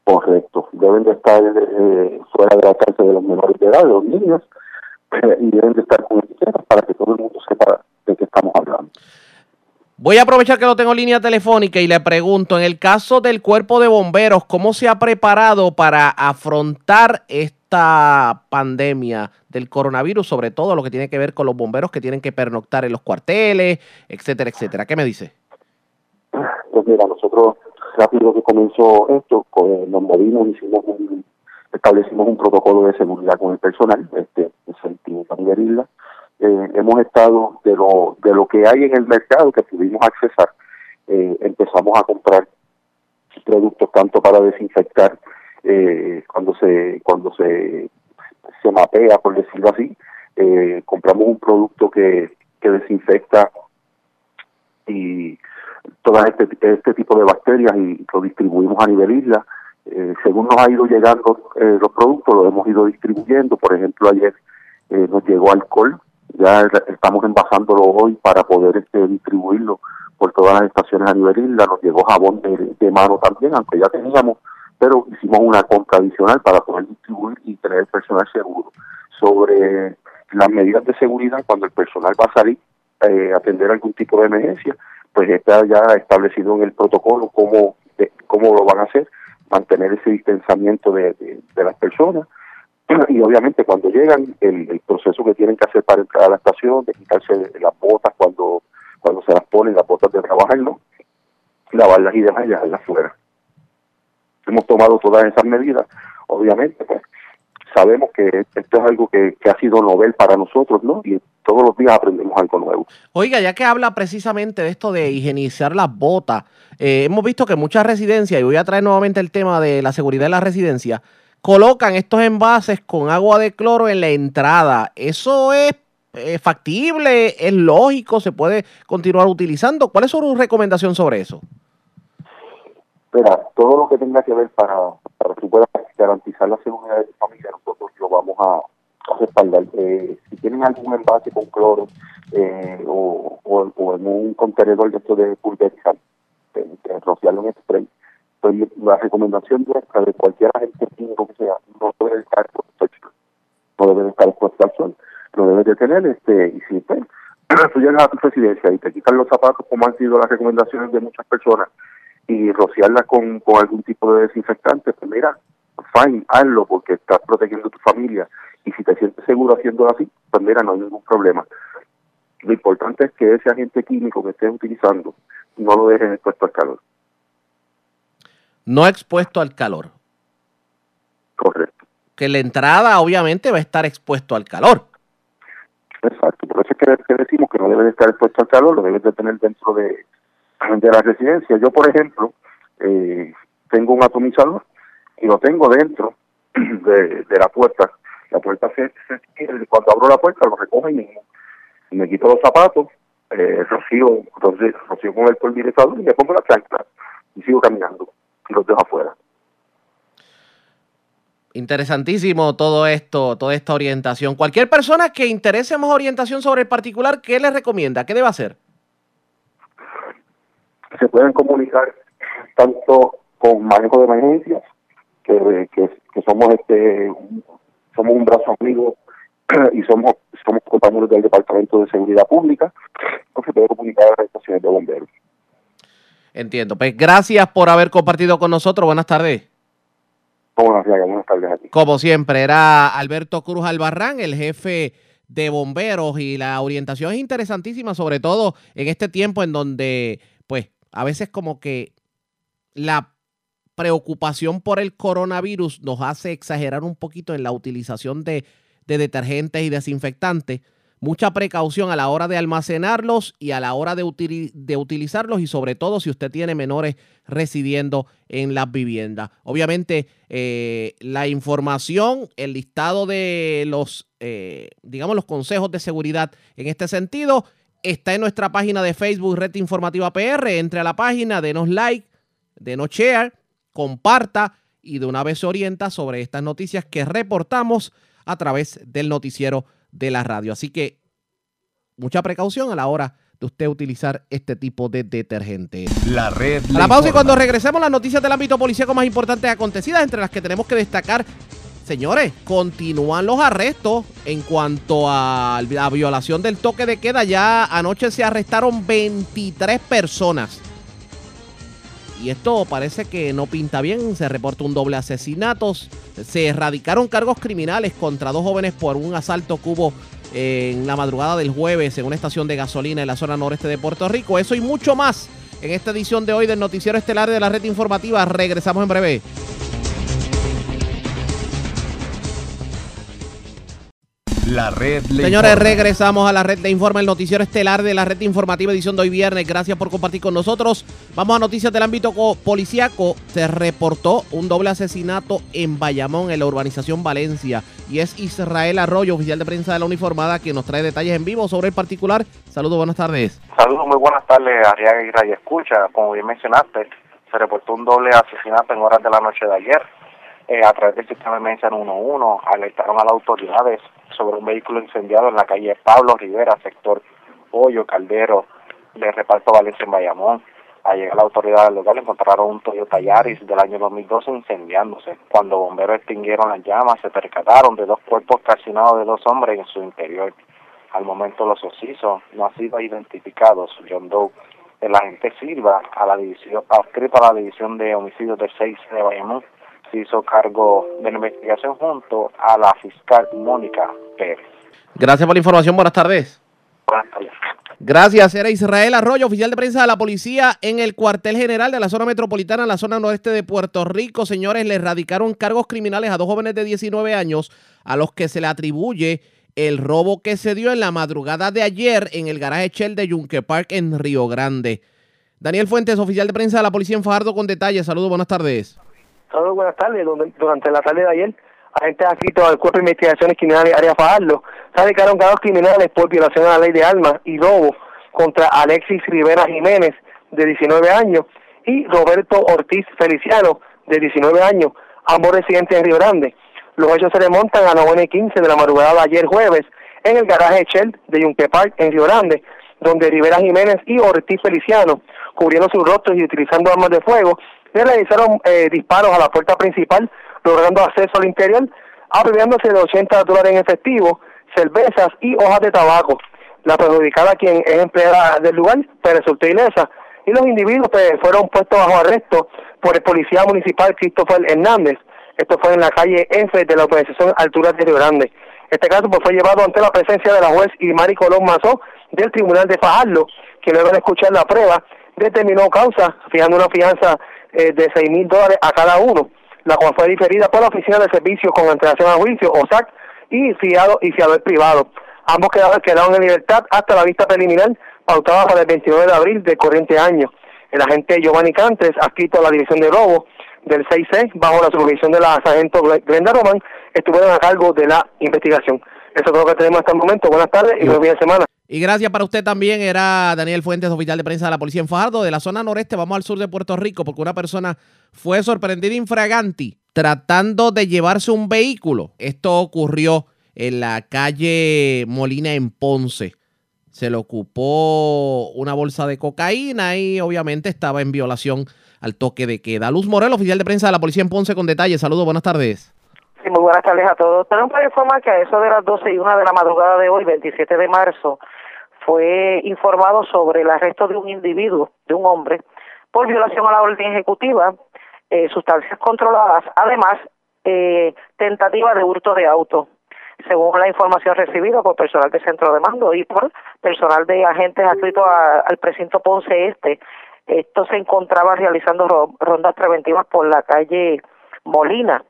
Correcto, deben de estar eh, fuera de la cárcel de los menores de edad, de los niños, eh, [LAUGHS] y deben de estar con para que todo el mundo sepa de qué estamos hablando. Voy a aprovechar que lo tengo en línea telefónica y le pregunto, en el caso del cuerpo de bomberos, ¿cómo se ha preparado para afrontar esta pandemia del coronavirus, sobre todo lo que tiene que ver con los bomberos que tienen que pernoctar en los cuarteles, etcétera, etcétera? ¿Qué me dice? Pues mira, nosotros rápido que comenzó esto, nos movimos, hicimos establecimos un protocolo de seguridad con el personal, este, en San Isla eh, hemos estado de lo, de lo que hay en el mercado que pudimos accesar, eh, empezamos a comprar productos tanto para desinfectar eh, cuando se cuando se, se mapea, por decirlo así, compramos un producto que, que desinfecta y todo este, este tipo de bacterias y lo distribuimos a nivel isla. según nos ha ido llegando los productos, lo hemos ido distribuyendo. Por ejemplo, ayer nos llegó alcohol ya estamos envasándolo hoy para poder este, distribuirlo por todas las estaciones a nivel isla. Nos llegó jabón de, mano también, aunque ya teníamos, pero hicimos una compra adicional para poder distribuir y tener personal seguro. Sobre las medidas de seguridad, cuando el personal va a salir eh, a atender algún tipo de emergencia, pues está ya establecido en el protocolo cómo, cómo lo van a hacer, mantener ese distanciamiento de las personas [CLEARS THROAT] y obviamente cuando llegan el, proceso que tienen que hacer para entrar a la estación, de quitarse las botas cuando cuando se las ponen, las botas de trabajarlo, lavarlas y demás y dejarlas fuera. Hemos tomado todas esas medidas, obviamente, pues sabemos que esto es algo que, ha sido novel para nosotros, ¿no? Y todos los días aprendemos algo nuevo. Oiga, ya que habla precisamente de esto de higienizar las botas, eh, hemos visto que muchas residencias, y voy a traer nuevamente el tema de la seguridad de las residencias, colocan estos envases con agua de cloro en la entrada. ¿Eso es eh, factible? ¿Es lógico? ¿Se puede continuar utilizando? ¿Cuál es su recomendación sobre eso? Todo lo que tenga que ver para, que puedas garantizar la seguridad de tu familia, nosotros lo vamos a, respaldar. Eh, si tienen algún envase con cloro eh, o, en un contenedor de esto de pulverizar, rociarlo en spray, pues la recomendación de cualquier agente químico que sea, no debe estar expuesto no debe estar expuesto al sol, lo debe de tener, este, y si pues, [CLEARS THROAT] tú llegas a tu residencia y te quitan los zapatos, como han sido las recomendaciones de muchas personas, y rociarlas con, con algún tipo de desinfectante, pues mira, fine, hazlo porque estás protegiendo a tu familia. Y si te sientes seguro haciéndolo así, pues mira, no hay ningún problema. Lo importante es que ese agente químico que estés utilizando no lo dejes expuesto al calor. No expuesto al calor. Correcto. Que la entrada obviamente va a estar expuesto al calor. Exacto, por eso es que, decimos que no debe de estar expuesto al calor, lo debes de tener dentro de, de la residencia. Yo, por ejemplo, eh, tengo un atomizador y lo tengo dentro [CLEARS THROAT] de, la puerta. La puerta se, se, cuando abro la puerta lo recoge y mismo. Me quito los zapatos, eh, rocío, rocío, con el pulverizador y me pongo la chancla y sigo caminando los dejo afuera. Interesantísimo todo esto, toda esta orientación. Cualquier persona que interese más orientación sobre el particular, ¿qué le recomienda? ¿Qué debe hacer? Se pueden comunicar tanto con manejo de emergencias, que, que, somos este somos un brazo amigo [CLEARS THROAT] y somos somos compañeros del Departamento de Seguridad Pública, o se puede comunicar a las estaciones de bomberos. Entiendo. Pues gracias por haber compartido con nosotros. Buenas tardes. Buenas tardes a ti. Como siempre, era Alberto Cruz Albarrán, el jefe de bomberos, y la orientación es interesantísima, sobre todo en este tiempo en donde, pues, a veces como que la preocupación por el coronavirus nos hace exagerar un poquito en la utilización de, de detergentes y desinfectantes mucha precaución a la hora de almacenarlos y a la hora de, utilizarlos y sobre todo si usted tiene menores residiendo en las viviendas. Obviamente eh, la información, el listado de los, eh, digamos, los consejos de seguridad en este sentido está en nuestra página de Facebook Red Informativa PR. Entre a la página, denos like, denos share, comparta y de una vez se orienta sobre estas noticias que reportamos a través del noticiero de la radio. Así que mucha precaución a la hora de usted utilizar este tipo de detergente. La red. la pausa y cuando regresemos las noticias del ámbito policíaco más importantes acontecidas, entre las que tenemos que destacar, señores, continúan los arrestos en cuanto a la violación del toque de queda. Ya anoche se arrestaron 23 personas. Y esto parece que no pinta bien. Se reporta un doble asesinato. Se erradicaron cargos criminales contra dos jóvenes por un asalto cubo en la madrugada del jueves en una estación de gasolina en la zona noreste de Puerto Rico. Eso y mucho más en esta edición de hoy del Noticiero Estelar de la Red Informativa. Regresamos en breve. La red Señores, regresamos a la red de informa, el noticiero estelar de la red informativa edición de hoy viernes. Gracias por compartir con nosotros. Vamos a noticias del ámbito policíaco. Se reportó un doble asesinato en Bayamón, en la urbanización Valencia. Y es Israel Arroyo, oficial de prensa de la uniformada, quien nos trae detalles en vivo sobre el particular. Saludos, buenas tardes. Saludos, muy buenas tardes, Ariaga y Ray Escucha. Como bien mencionaste, se reportó un doble asesinato en horas de la noche de ayer eh, a través del sistema de emergencia 111 alertaron a las autoridades sobre un vehículo incendiado en la calle Pablo Rivera, sector Hoyo, Caldero, de reparto Valencia en Bayamón. Al llegar la autoridad lugar encontraron un Toyota Yaris del año 2012 incendiándose. Cuando bomberos extinguieron las llamas, se percataron de dos cuerpos calcinados de dos hombres en su interior. Al momento los osisos no han sido identificados. John Doe, el agente Silva, a la división, adscrito a la división de homicidios del 6 de Bayamón, hizo cargo de la investigación junto a la fiscal Mónica Pérez. Gracias por la información. Buenas tardes. Buenas tardes. Gracias, era Israel Arroyo, oficial de prensa de la policía en el cuartel general de la zona metropolitana, en la zona noreste de Puerto Rico. Señores, le erradicaron cargos criminales a dos jóvenes de 19 años a los que se le atribuye el robo que se dio en la madrugada de ayer en el garaje Shell de Yunque Park en Río Grande. Daniel Fuentes, oficial de prensa de la policía en Fajardo, con detalles. Saludos, buenas tardes. Saludos, buenas tardes. Durante la tarde de ayer, agentes adscritos al Cuerpo de Investigaciones Criminales Área Fajardo radicaron cargos criminales por violación a la ley de armas y robo contra Alexis Rivera Jiménez, de 19 años, y Roberto Ortiz Feliciano, de 19 años, ambos residentes en Río Grande. Los hechos se remontan a la 9 y 15 de la madrugada de ayer jueves en el garaje Shell de Yunque Park en Río Grande, donde Rivera Jiménez y Ortiz Feliciano, cubriendo sus rostros y utilizando armas de fuego, le realizaron eh, disparos a la puerta principal, logrando acceso al interior, apropiándose de 80 dólares en efectivo, cervezas y hojas de tabaco. La perjudicada, quien es empleada del lugar, pues resultó ilesa. Y los individuos pues, fueron puestos bajo arresto por el policía municipal Christopher Hernández. Esto fue en la calle F de la organización Alturas de Río Grande. Este caso pues, fue llevado ante la presencia de la juez Mari Colón Mazó del Tribunal de Fajardo, que luego de escuchar la prueba determinó causa, fijando una fianza eh, de seis mil dólares a cada uno, la cual fue diferida por la Oficina de Servicios con Antelación a Juicio, OSAC, y fiado y fiador privado. Ambos quedaron, quedaron en libertad hasta la vista preliminar pautada para el 29 de abril del corriente año. El agente Giovanni Cantes, adscrito a la División de Robo del 6C, bajo la supervisión de la sargento Glenda Roman, estuvieron a cargo de la investigación. Eso es todo lo que tenemos hasta el momento. Buenas tardes y buen fin de semana. Y gracias para usted también. Era Daniel Fuentes, oficial de prensa de la policía en Fajardo. De la zona noreste vamos al sur de Puerto Rico porque una persona fue sorprendida infraganti tratando de llevarse un vehículo. Esto ocurrió en la calle Molina en Ponce. Se le ocupó una bolsa de cocaína y obviamente estaba en violación al toque de queda. Luz Morel, oficial de prensa de la policía en Ponce con detalles. Saludos, buenas tardes. Sí, muy buenas tardes a todos. Tenemos para informar que a eso de las 12 y 1 de la madrugada de hoy, 27 de marzo, fue informado sobre el arresto de un individuo, de un hombre, por violación a la orden ejecutiva, eh, sustancias controladas, además, eh, tentativa de hurto de auto. Según la información recibida por personal del centro de mando y por personal de agentes adscritos al precinto Ponce Este, esto se encontraba realizando rondas preventivas por la calle Molina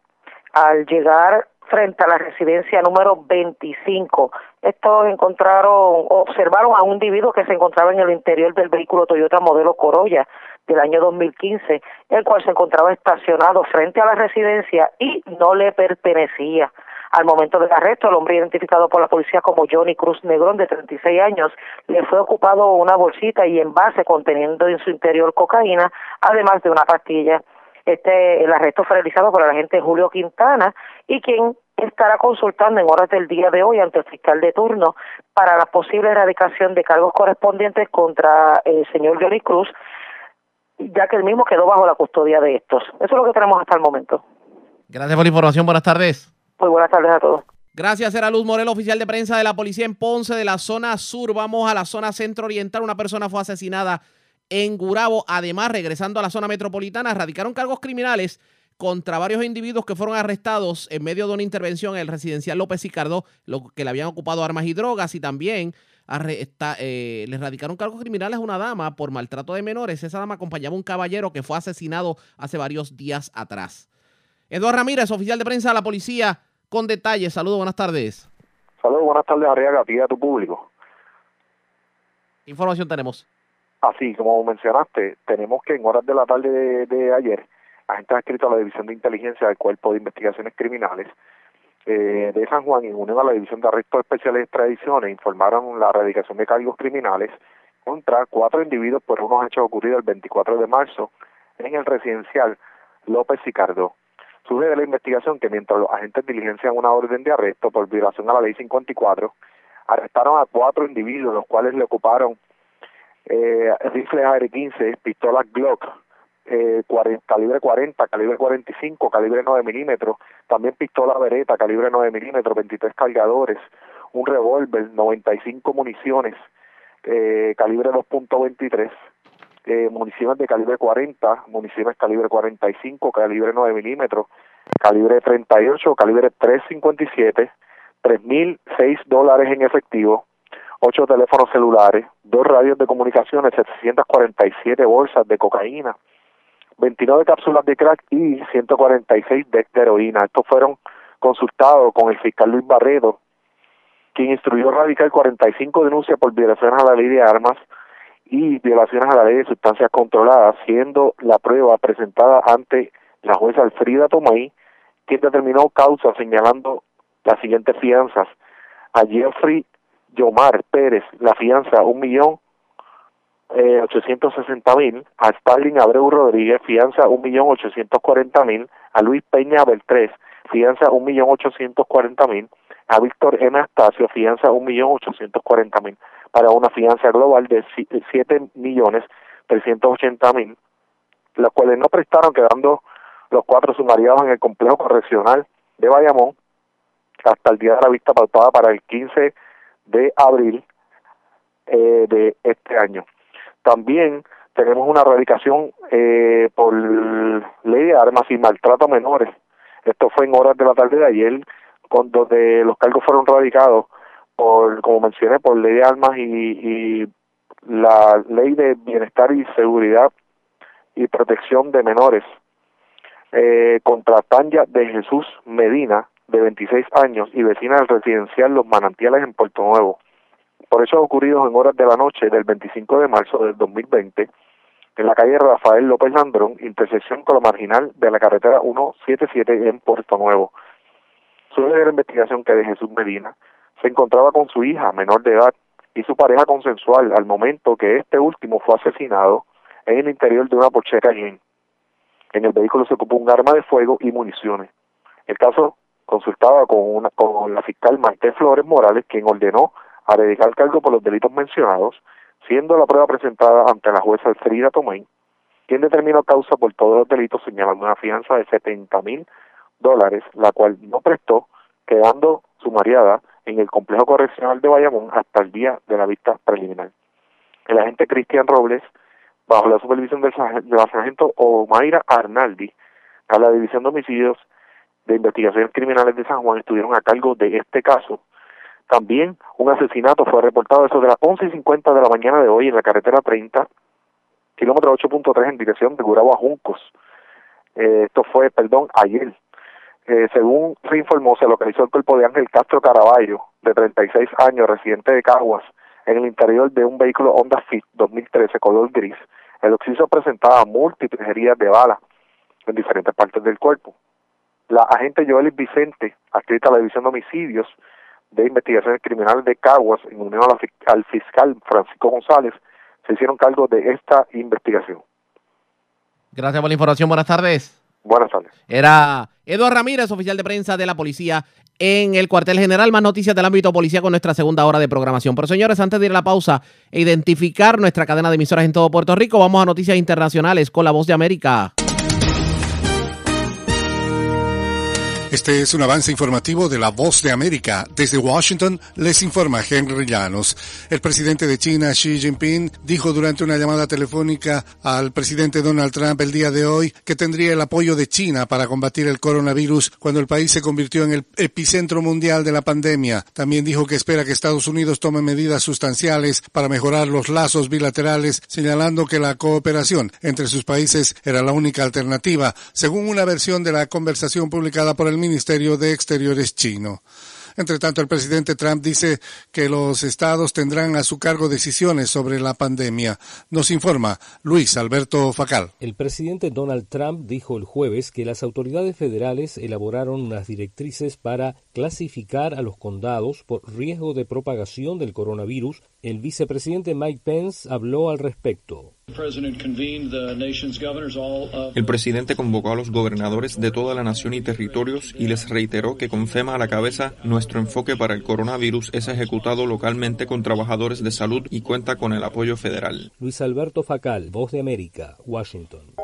al llegar frente a la residencia número 25. Estos encontraron, observaron a un individuo que se encontraba en el interior del vehículo Toyota modelo Corolla del año 2015, el cual se encontraba estacionado frente a la residencia y no le pertenecía. Al momento del arresto, el hombre identificado por la policía como Johnny Cruz Negrón, de 36 años, le fue ocupado una bolsita y envase conteniendo en su interior cocaína, además de una pastilla este, el arresto fue realizado por el agente Julio Quintana y quien estará consultando en horas del día de hoy ante el fiscal de turno para la posible erradicación de cargos correspondientes contra el señor Johnny Cruz, ya que el mismo quedó bajo la custodia de estos. Eso es lo que tenemos hasta el momento. Gracias por la información. Buenas tardes. Muy buenas tardes a todos. Gracias, era Luz Morel, oficial de prensa de la policía en Ponce, de la zona sur. Vamos a la zona centro oriental. Una persona fue asesinada en Gurabo. Además, regresando a la zona metropolitana, radicaron cargos criminales contra varios individuos que fueron arrestados en medio de una intervención en el residencial López Ricardo, lo que le habían ocupado armas y drogas y también eh, le radicaron cargos criminales a una dama por maltrato de menores. Esa dama acompañaba a un caballero que fue asesinado hace varios días atrás. Eduardo Ramírez, oficial de prensa de la policía, con detalles. Saludos, buenas tardes. Saludos, buenas tardes, Arriaga, a tu público. información tenemos? Así, como mencionaste, tenemos que en horas de la tarde de, ayer, agentes adscritos a la División de Inteligencia del Cuerpo de Investigaciones Criminales eh, de San Juan y unidos a la División de Arrestos Especiales y Extradiciones informaron la erradicación de cargos criminales contra cuatro individuos por unos hechos ocurridos el 24 de marzo en el residencial López Sicardo. Surge de la investigación que mientras los agentes diligencian una orden de arresto por violación a la ley 54, arrestaron a cuatro individuos, los cuales le ocuparon eh, rifles AR-15, pistolas Glock, eh, calibre 40, calibre 45, calibre 9 milímetros, también pistola Beretta, calibre 9 milímetros, 23 cargadores, un revólver, 95 municiones, eh, calibre 2.23, eh, municiones de calibre 40, municiones calibre 45, calibre 9 milímetros, calibre 38, calibre 357, 3.006 dólares en efectivo, ocho teléfonos celulares, dos radios de comunicaciones, 747 bolsas de cocaína, 29 cápsulas de crack y 146 de heroína. Estos fueron consultados con el fiscal Luis Barredo, quien instruyó radical 45 denuncias por violaciones a la ley de armas y violaciones a la ley de sustancias controladas, siendo la prueba presentada ante la jueza Alfrida Tomay, quien determinó causa señalando las siguientes fianzas a Jeffrey Yomar Pérez, la fianza un millón eh, ochocientos sesenta mil, a Stalin Abreu Rodríguez, fianza un millón ochocientos cuarenta mil, a Luis Peña Beltrés, fianza un millón ochocientos cuarenta mil, a Víctor M. Astacio, fianza un millón ochocientos cuarenta mil, para una fianza global de siete millones trescientos ochenta mil, los cuales no prestaron quedando los cuatro sumariados en el complejo correccional de Bayamón hasta el día de la vista pautada para el 15 de abril eh, de este año. También tenemos una erradicación eh, por ley de armas y maltrato a menores. Esto fue en horas de la tarde de ayer, donde los cargos fueron radicados por, como mencioné, por ley de armas y, y la ley de bienestar y seguridad y protección de menores eh, contra Tanya de Jesús Medina, de 26 años y vecina del residencial Los Manantiales en Puerto Nuevo. Por hechos ocurridos en horas de la noche del 25 de marzo del 2020 en la calle Rafael López Landrón, intersección con la marginal de la carretera 177 en Puerto Nuevo. Suele de la investigación que de Jesús Medina se encontraba con su hija menor de edad y su pareja consensual al momento que este último fue asesinado en el interior de una porchera en En el vehículo se ocupó un arma de fuego y municiones. El caso consultaba con, una, con la fiscal Maite Flores Morales, quien ordenó a dedicar cargo por los delitos mencionados, siendo la prueba presentada ante la jueza Frida Tomé, quien determinó causa por todos los delitos señalando una fianza de 70 mil dólares, la cual no prestó, quedando sumariada en el complejo correccional de Bayamón hasta el día de la vista preliminar. El agente Cristian Robles, bajo la supervisión del, sargento Omaira Arnaldi, a la División de Homicidios de Investigaciones Criminales de San Juan, estuvieron a cargo de este caso. También un asesinato fue reportado eso de las 11 y 50 de la mañana de hoy en la carretera 30, kilómetro 8.3 en dirección de Gurabo a Juncos. Eh, esto fue, perdón, ayer. Eh, según se informó, se localizó el cuerpo de Ángel Castro Caraballo, de 36 años, residente de Caguas, en el interior de un vehículo Honda Fit 2013 color gris. El occiso presentaba múltiples heridas de bala en diferentes partes del cuerpo. La agente Joelis Vicente, adscrita a la División de Homicidios de Investigaciones Criminales de Caguas, en unión al fiscal Francisco González, se hicieron cargo de esta investigación. Gracias por la información. Buenas tardes. Buenas tardes. Era Eduardo Ramírez, oficial de prensa de la policía en el cuartel general. Más noticias del ámbito policía con nuestra segunda hora de programación. Pero señores, antes de ir a la pausa e identificar nuestra cadena de emisoras en todo Puerto Rico, vamos a noticias internacionales con la voz de América. Este es un avance informativo de La Voz de América. Desde Washington les informa Henry Llanos. El presidente de China, Xi Jinping, dijo durante una llamada telefónica al presidente Donald Trump el día de hoy que tendría el apoyo de China para combatir el coronavirus cuando el país se convirtió en el epicentro mundial de la pandemia. También dijo que espera que Estados Unidos tome medidas sustanciales para mejorar los lazos bilaterales, señalando que la cooperación entre sus países era la única alternativa, según una versión de la conversación publicada por el Ministerio de Exteriores chino. Entre tanto, el presidente Trump dice que los estados tendrán a su cargo decisiones sobre la pandemia. Nos informa Luis Alberto Facal. El presidente Donald Trump dijo el jueves que las autoridades federales elaboraron unas directrices para clasificar a los condados por riesgo de propagación del coronavirus. El vicepresidente Mike Pence habló al respecto. El presidente convocó a los gobernadores de toda la nación y territorios y les reiteró que con FEMA a la cabeza, nuestro enfoque para el coronavirus es ejecutado localmente con trabajadores de salud y cuenta con el apoyo federal. Luis Alberto Facal, Voz de América, Washington.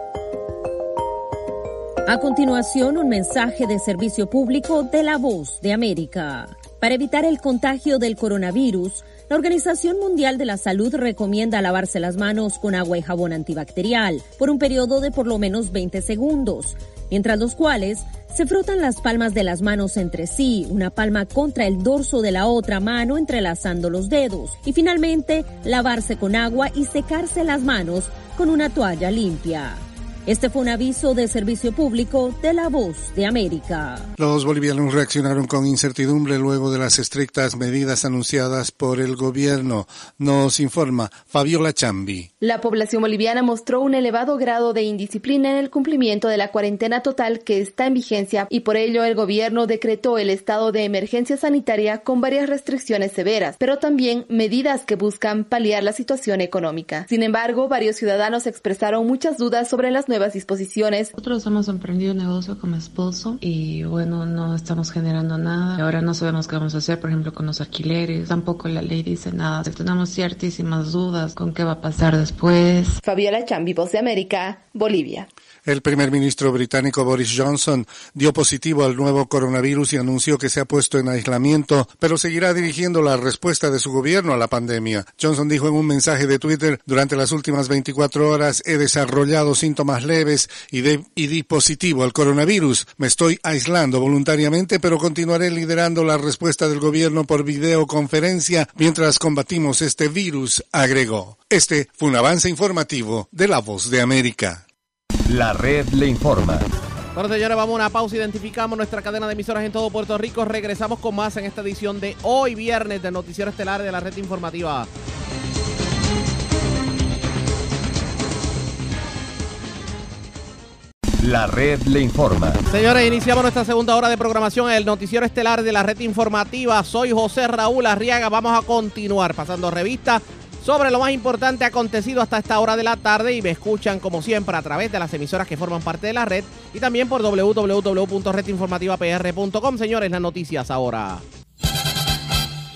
A continuación, un mensaje de servicio público de la Voz de América. Para evitar el contagio del coronavirus, la Organización Mundial de la Salud recomienda lavarse las manos con agua y jabón antibacterial por un periodo de por lo menos 20 segundos, mientras los cuales se frotan las palmas de las manos entre sí, una palma contra el dorso de la otra mano entrelazando los dedos y finalmente lavarse con agua y secarse las manos con una toalla limpia. Este fue un aviso de servicio público de la voz de América. Los bolivianos reaccionaron con incertidumbre luego de las estrictas medidas anunciadas por el gobierno. Nos informa Fabiola Chambi. La población boliviana mostró un elevado grado de indisciplina en el cumplimiento de la cuarentena total que está en vigencia y por ello el gobierno decretó el estado de emergencia sanitaria con varias restricciones severas, pero también medidas que buscan paliar la situación económica. Sin embargo, varios ciudadanos expresaron muchas dudas sobre las nuevas disposiciones. Nosotros hemos emprendido un negocio con mi esposo y bueno, no estamos generando nada. Ahora no sabemos qué vamos a hacer, por ejemplo, con los alquileres. Tampoco la ley dice nada. Tenemos ciertísimas dudas con qué va a pasar después. Fabiola Chambi, Voz de América, Bolivia. El primer ministro británico Boris Johnson dio positivo al nuevo coronavirus y anunció que se ha puesto en aislamiento, pero seguirá dirigiendo la respuesta de su gobierno a la pandemia. Johnson dijo en un mensaje de Twitter, durante las últimas 24 horas he desarrollado síntomas leves y, de, y di positivo al coronavirus. Me estoy aislando voluntariamente, pero continuaré liderando la respuesta del gobierno por videoconferencia mientras combatimos este virus, agregó. Este fue un avance informativo de La Voz de América. La red le informa. Bueno, señores, vamos a una pausa. Identificamos nuestra cadena de emisoras en todo Puerto Rico. Regresamos con más en esta edición de hoy, viernes, del Noticiero Estelar de la Red Informativa. La red le informa. Señores, iniciamos nuestra segunda hora de programación en el Noticiero Estelar de la Red Informativa. Soy José Raúl Arriaga. Vamos a continuar pasando revista sobre lo más importante acontecido hasta esta hora de la tarde y me escuchan como siempre a través de las emisoras que forman parte de la red y también por www.redinformativapr.com. Señores, las noticias ahora.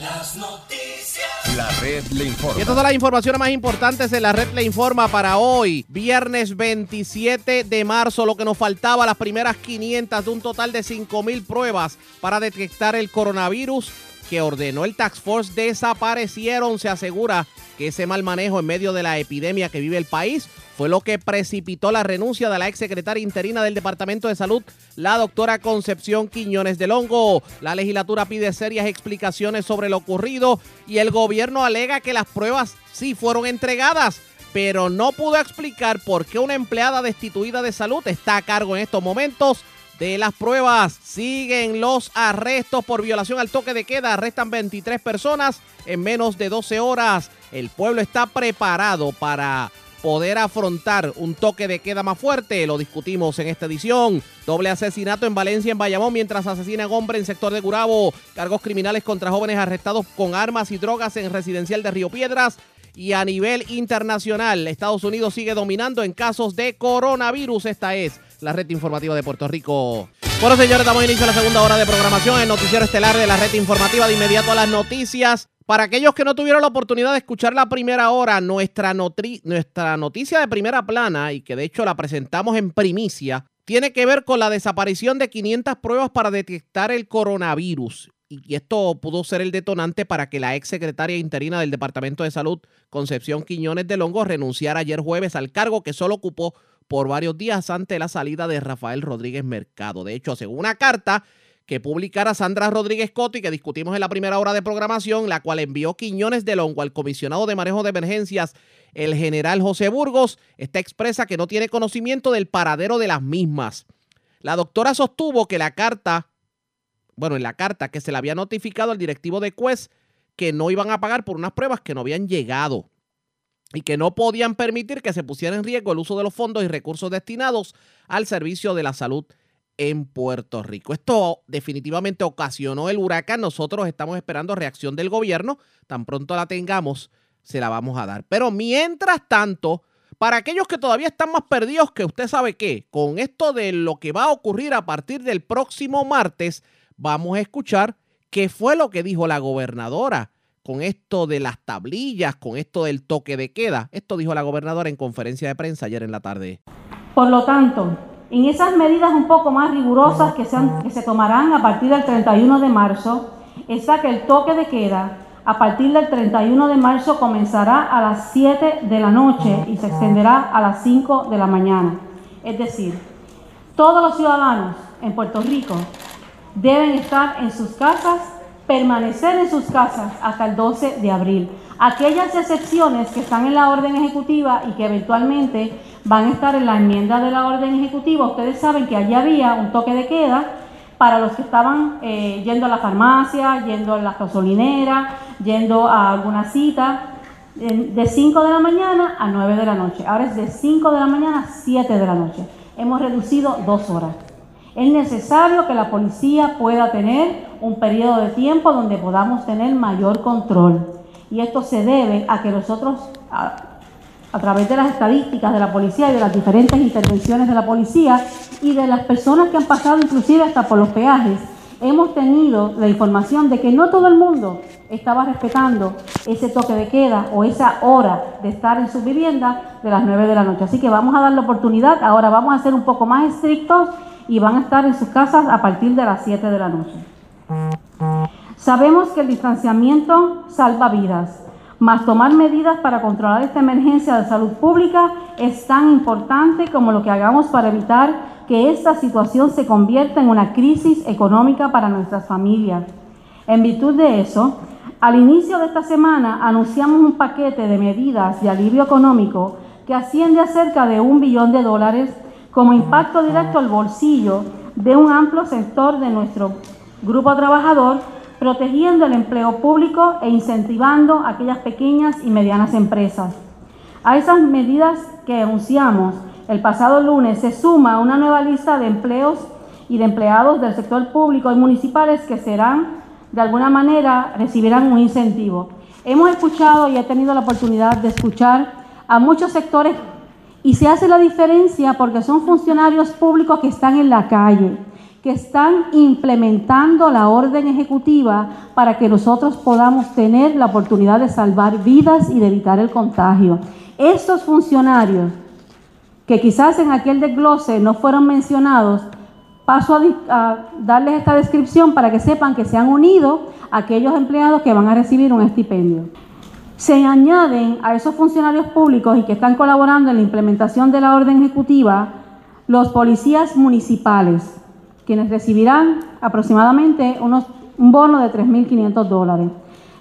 Las noticias. La red le informa. Y estas son las informaciones más importantes de la red le informa para hoy, viernes 27 de marzo, lo que nos faltaba, las primeras 500 de un total de 5.000 pruebas para detectar el coronavirus que ordenó el Tax Force desaparecieron. Se asegura que ese mal manejo en medio de la epidemia que vive el país fue lo que precipitó la renuncia de la exsecretaria interina del Departamento de Salud, la doctora Concepción Quiñones del Hongo. La legislatura pide serias explicaciones sobre lo ocurrido y el gobierno alega que las pruebas sí fueron entregadas, pero no pudo explicar por qué una empleada destituida de salud está a cargo en estos momentos de las pruebas. Siguen los arrestos por violación al toque de queda. Arrestan 23 personas en menos de 12 horas. El pueblo está preparado para poder afrontar un toque de queda más fuerte. Lo discutimos en esta edición. Doble asesinato en Valencia, en Bayamón, mientras asesinan hombre en sector de Gurabo. Cargos criminales contra jóvenes arrestados con armas y drogas en residencial de Río Piedras. Y a nivel internacional, Estados Unidos sigue dominando en casos de coronavirus. Esta es la red informativa de Puerto Rico. Bueno, señores, damos inicio a la segunda hora de programación, el noticiero estelar de la red informativa. De inmediato a las noticias. Para aquellos que no tuvieron la oportunidad de escuchar la primera hora, nuestra, nuestra noticia de primera plana, y que de hecho la presentamos en primicia, tiene que ver con la desaparición de 500 pruebas para detectar el coronavirus. Y esto pudo ser el detonante para que la ex secretaria interina del Departamento de Salud, Concepción Quiñones de Longo, renunciara ayer jueves al cargo que solo ocupó por varios días ante la salida de Rafael Rodríguez Mercado. De hecho, según una carta que publicara Sandra Rodríguez Coto y que discutimos en la primera hora de programación, la cual envió Quiñones de Longo al comisionado de manejo de emergencias, el general José Burgos, está expresa que no tiene conocimiento del paradero de las mismas. La doctora sostuvo que la carta, bueno, en la carta que se le había notificado al directivo de CUES que no iban a pagar por unas pruebas que no habían llegado y que no podían permitir que se pusiera en riesgo el uso de los fondos y recursos destinados al servicio de la salud en Puerto Rico. Esto definitivamente ocasionó el huracán. Nosotros estamos esperando reacción del gobierno. Tan pronto la tengamos, se la vamos a dar. Pero mientras tanto, para aquellos que todavía están más perdidos que usted sabe qué, con esto de lo que va a ocurrir a partir del próximo martes, vamos a escuchar qué fue lo que dijo la gobernadora con esto de las tablillas, con esto del toque de queda. Esto dijo la gobernadora en conferencia de prensa ayer en la tarde. Por lo tanto, en esas medidas un poco más rigurosas que se, que se tomarán a partir del 31 de marzo, está que el toque de queda a partir del 31 de marzo comenzará a las 7 de la noche y se extenderá a las 5 de la mañana. Es decir, todos los ciudadanos en Puerto Rico deben estar en sus casas permanecer en sus casas hasta el 12 de abril. Aquellas excepciones que están en la orden ejecutiva y que eventualmente van a estar en la enmienda de la orden ejecutiva, ustedes saben que allí había un toque de queda para los que estaban eh, yendo a la farmacia, yendo a la gasolinera, yendo a alguna cita, de 5 de la mañana a 9 de la noche. Ahora es de 5 de la mañana a 7 de la noche. Hemos reducido dos horas. Es necesario que la policía pueda tener un periodo de tiempo donde podamos tener mayor control. Y esto se debe a que nosotros a través de las estadísticas de la policía y de las diferentes intervenciones de la policía y de las personas que han pasado inclusive hasta por los peajes, hemos tenido la información de que no todo el mundo estaba respetando ese toque de queda o esa hora de estar en su vivienda de las 9 de la noche. Así que vamos a dar la oportunidad, ahora vamos a ser un poco más estrictos y van a estar en sus casas a partir de las 7 de la noche. Sabemos que el distanciamiento salva vidas, mas tomar medidas para controlar esta emergencia de salud pública es tan importante como lo que hagamos para evitar que esta situación se convierta en una crisis económica para nuestras familias. En virtud de eso, al inicio de esta semana anunciamos un paquete de medidas de alivio económico que asciende a cerca de un billón de dólares como impacto directo al bolsillo de un amplio sector de nuestro grupo trabajador, protegiendo el empleo público e incentivando aquellas pequeñas y medianas empresas. A esas medidas que anunciamos el pasado lunes se suma una nueva lista de empleos y de empleados del sector público y municipales que serán, de alguna manera, recibirán un incentivo. Hemos escuchado y he tenido la oportunidad de escuchar a muchos sectores y se hace la diferencia porque son funcionarios públicos que están en la calle, que están implementando la orden ejecutiva para que nosotros podamos tener la oportunidad de salvar vidas y de evitar el contagio. Estos funcionarios que quizás en aquel desglose no fueron mencionados, paso a, darles esta descripción para que sepan que se han unido aquellos empleados que van a recibir un estipendio. Se añaden a esos funcionarios públicos y que están colaborando en la implementación de la orden ejecutiva los policías municipales, quienes recibirán aproximadamente un bono de 3.500 dólares.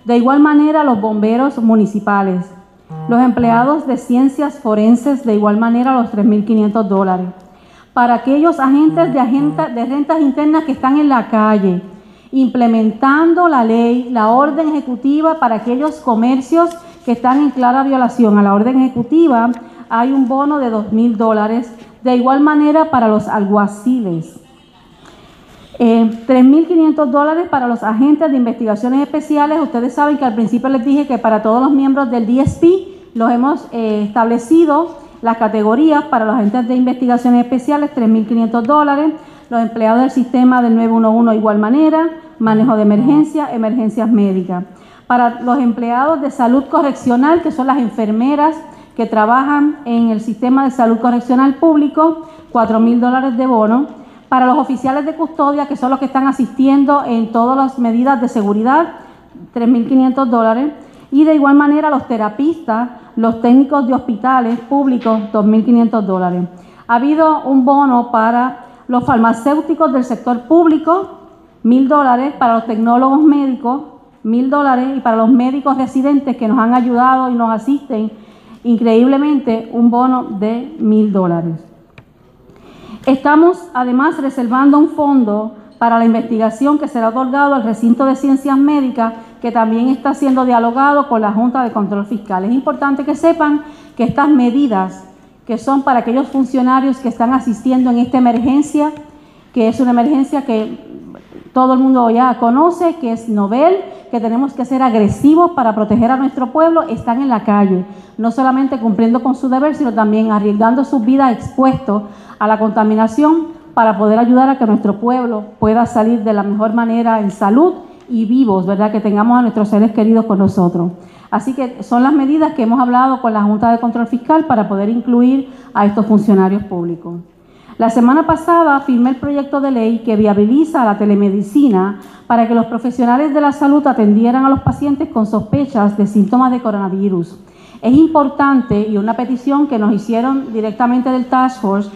De igual manera, los bomberos municipales, los empleados de ciencias forenses, de igual manera, los 3.500 dólares. Para aquellos agentes de, de rentas internas que están en la calle, implementando la ley, la orden ejecutiva para aquellos comercios que están en clara violación a la orden ejecutiva, hay un bono de dos mil dólares. De igual manera para los alguaciles. Eh, 3.500 dólares para los agentes de investigaciones especiales. Ustedes saben que al principio les dije que para todos los miembros del DSP los hemos eh, establecido las categorías para los agentes de investigaciones especiales, 3.500 dólares. Los empleados del sistema del 911 de igual manera, manejo de emergencia, emergencias médicas. Para los empleados de salud correccional, que son las enfermeras que trabajan en el sistema de salud correccional público, 4 mil dólares de bono. Para los oficiales de custodia, que son los que están asistiendo en todas las medidas de seguridad, 3.500 dólares. Y de igual manera los terapistas, los técnicos de hospitales públicos, 2.500 dólares. Ha habido un bono para los farmacéuticos del sector público, mil dólares para los tecnólogos médicos, mil dólares y para los médicos residentes que nos han ayudado y nos asisten, increíblemente un bono de mil dólares. Estamos además reservando un fondo para la investigación que será otorgado al recinto de ciencias médicas que también está siendo dialogado con la Junta de Control Fiscal. Es importante que sepan que estas medidas que son para aquellos funcionarios que están asistiendo en esta emergencia, que es una emergencia que todo el mundo ya conoce, que es novel, que tenemos que ser agresivos para proteger a nuestro pueblo, están en la calle, no solamente cumpliendo con su deber, sino también arriesgando sus vidas expuestos a la contaminación para poder ayudar a que nuestro pueblo pueda salir de la mejor manera en salud y vivos, ¿verdad? Que tengamos a nuestros seres queridos con nosotros. Así que son las medidas que hemos hablado con la Junta de Control Fiscal para poder incluir a estos funcionarios públicos. La semana pasada firmé el proyecto de ley que viabiliza la telemedicina para que los profesionales de la salud atendieran a los pacientes con sospechas de síntomas de coronavirus. Es importante y una petición que nos hicieron directamente del Task Force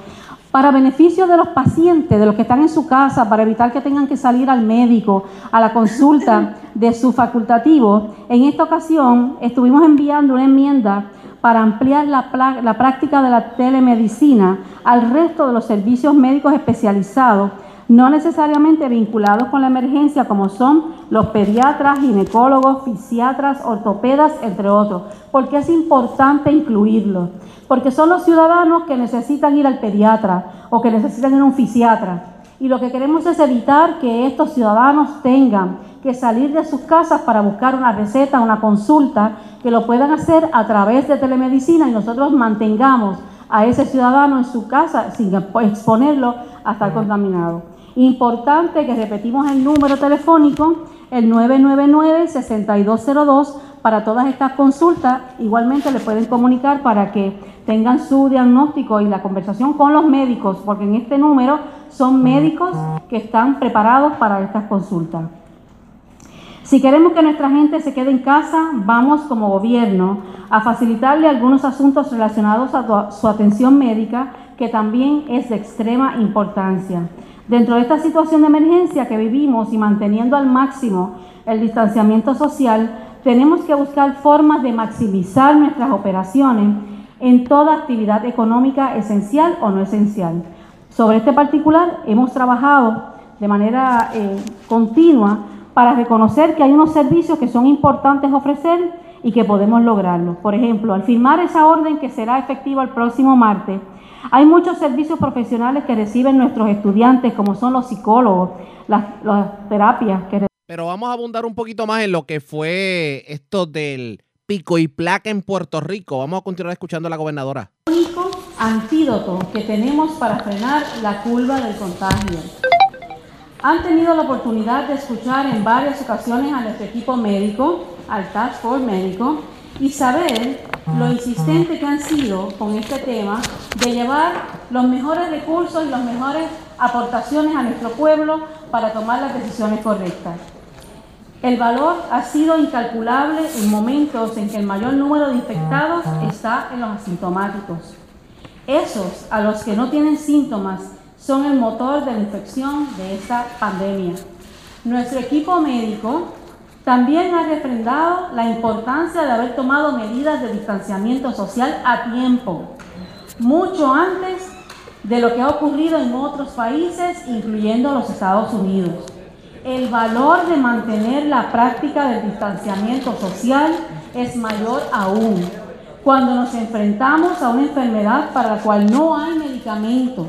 para beneficio de los pacientes, de los que están en su casa, para evitar que tengan que salir al médico, a la consulta [LAUGHS] de su facultativo. En esta ocasión estuvimos enviando una enmienda para ampliar la, la práctica de la telemedicina al resto de los servicios médicos especializados, no necesariamente vinculados con la emergencia, como son los pediatras, ginecólogos, fisiatras, ortopedas, entre otros. porque es importante incluirlos? Porque son los ciudadanos que necesitan ir al pediatra o que necesitan ir a un fisiatra. Y lo que queremos es evitar que estos ciudadanos tengan que salir de sus casas para buscar una receta, una consulta, que lo puedan hacer a través de telemedicina y nosotros mantengamos a ese ciudadano en su casa sin exponerlo a estar contaminado. Importante que repetimos el número telefónico, el 999-6202, para todas estas consultas. Igualmente le pueden comunicar para que tengan su diagnóstico y la conversación con los médicos, porque en este número son médicos que están preparados para estas consultas. Si queremos que nuestra gente se quede en casa, vamos como gobierno a facilitarle algunos asuntos relacionados a su atención médica, que también es de extrema importancia. Dentro de esta situación de emergencia que vivimos y manteniendo al máximo el distanciamiento social, tenemos que buscar formas de maximizar nuestras operaciones en toda actividad económica esencial o no esencial. Sobre este particular hemos trabajado de manera eh, continua para reconocer que hay unos servicios que son importantes ofrecer y que podemos lograrlo. Por ejemplo, al firmar esa orden que será efectiva el próximo martes, hay muchos servicios profesionales que reciben nuestros estudiantes, como son los psicólogos, las, terapias. Que... Pero vamos a abundar un poquito más en lo que fue esto del pico y placa en Puerto Rico. Vamos a continuar escuchando a la gobernadora. Único antídoto que tenemos para frenar la curva del contagio han tenido la oportunidad de escuchar en varias ocasiones a nuestro equipo médico, al Task Force médico, y saber lo insistente que han sido con este tema de llevar los mejores recursos y las mejores aportaciones a nuestro pueblo para tomar las decisiones correctas. El valor ha sido incalculable en momentos en que el mayor número de infectados está en los asintomáticos. Esos a los que no tienen síntomas son el motor de la infección de esta pandemia. Nuestro equipo médico también ha refrendado la importancia de haber tomado medidas de distanciamiento social a tiempo, mucho antes de lo que ha ocurrido en otros países, incluyendo los Estados Unidos. El valor de mantener la práctica del distanciamiento social es mayor aún cuando nos enfrentamos a una enfermedad para la cual no hay medicamento,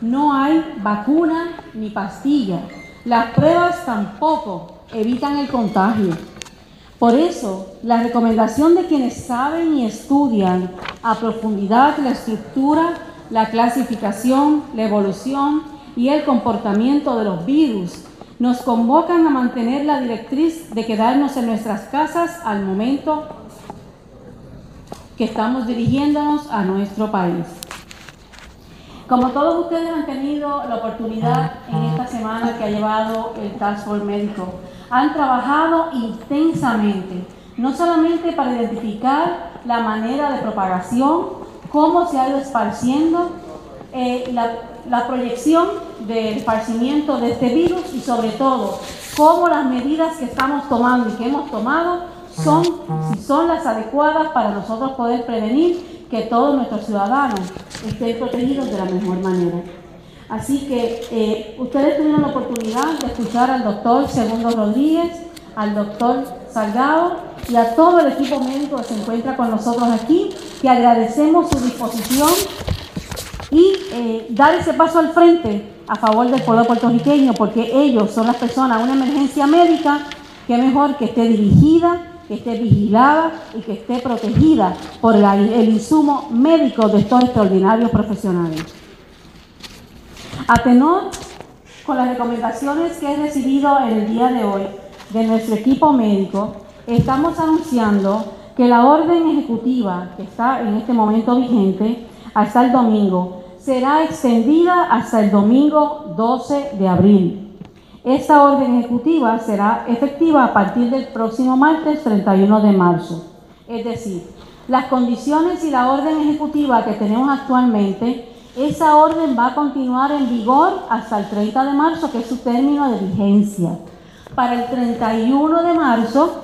no hay vacuna ni pastilla. Las pruebas tampoco evitan el contagio. Por eso, la recomendación de quienes saben y estudian a profundidad la estructura, la clasificación, la evolución y el comportamiento de los virus nos convocan a mantener la directriz de quedarnos en nuestras casas al momento que estamos dirigiéndonos a nuestro país. Como todos ustedes han tenido la oportunidad en esta semana que ha llevado el Task Force Médico, han trabajado intensamente, no solamente para identificar la manera de propagación, cómo se ha ido esparciendo, eh, la, proyección del esparcimiento de este virus y sobre todo cómo las medidas que estamos tomando y que hemos tomado son, son las adecuadas para nosotros poder prevenir que todos nuestros ciudadanos estén protegidos de la mejor manera. Así que eh, ustedes tuvieron la oportunidad de escuchar al doctor Segundo Rodríguez, al doctor Salgado y a todo el equipo médico que se encuentra con nosotros aquí, que agradecemos su disposición y eh, dar ese paso al frente a favor del pueblo puertorriqueño, porque ellos son las personas, una emergencia médica, que mejor que esté dirigida que esté vigilada y que esté protegida por el insumo médico de estos extraordinarios profesionales. A tenor con las recomendaciones que he recibido en el día de hoy de nuestro equipo médico, estamos anunciando que la orden ejecutiva que está en este momento vigente hasta el domingo será extendida hasta el domingo 12 de abril. Esta orden ejecutiva será efectiva a partir del próximo martes 31 de marzo. Es decir, las condiciones y la orden ejecutiva que tenemos actualmente, esa orden va a continuar en vigor hasta el 30 de marzo, que es su término de vigencia. Para el 31 de marzo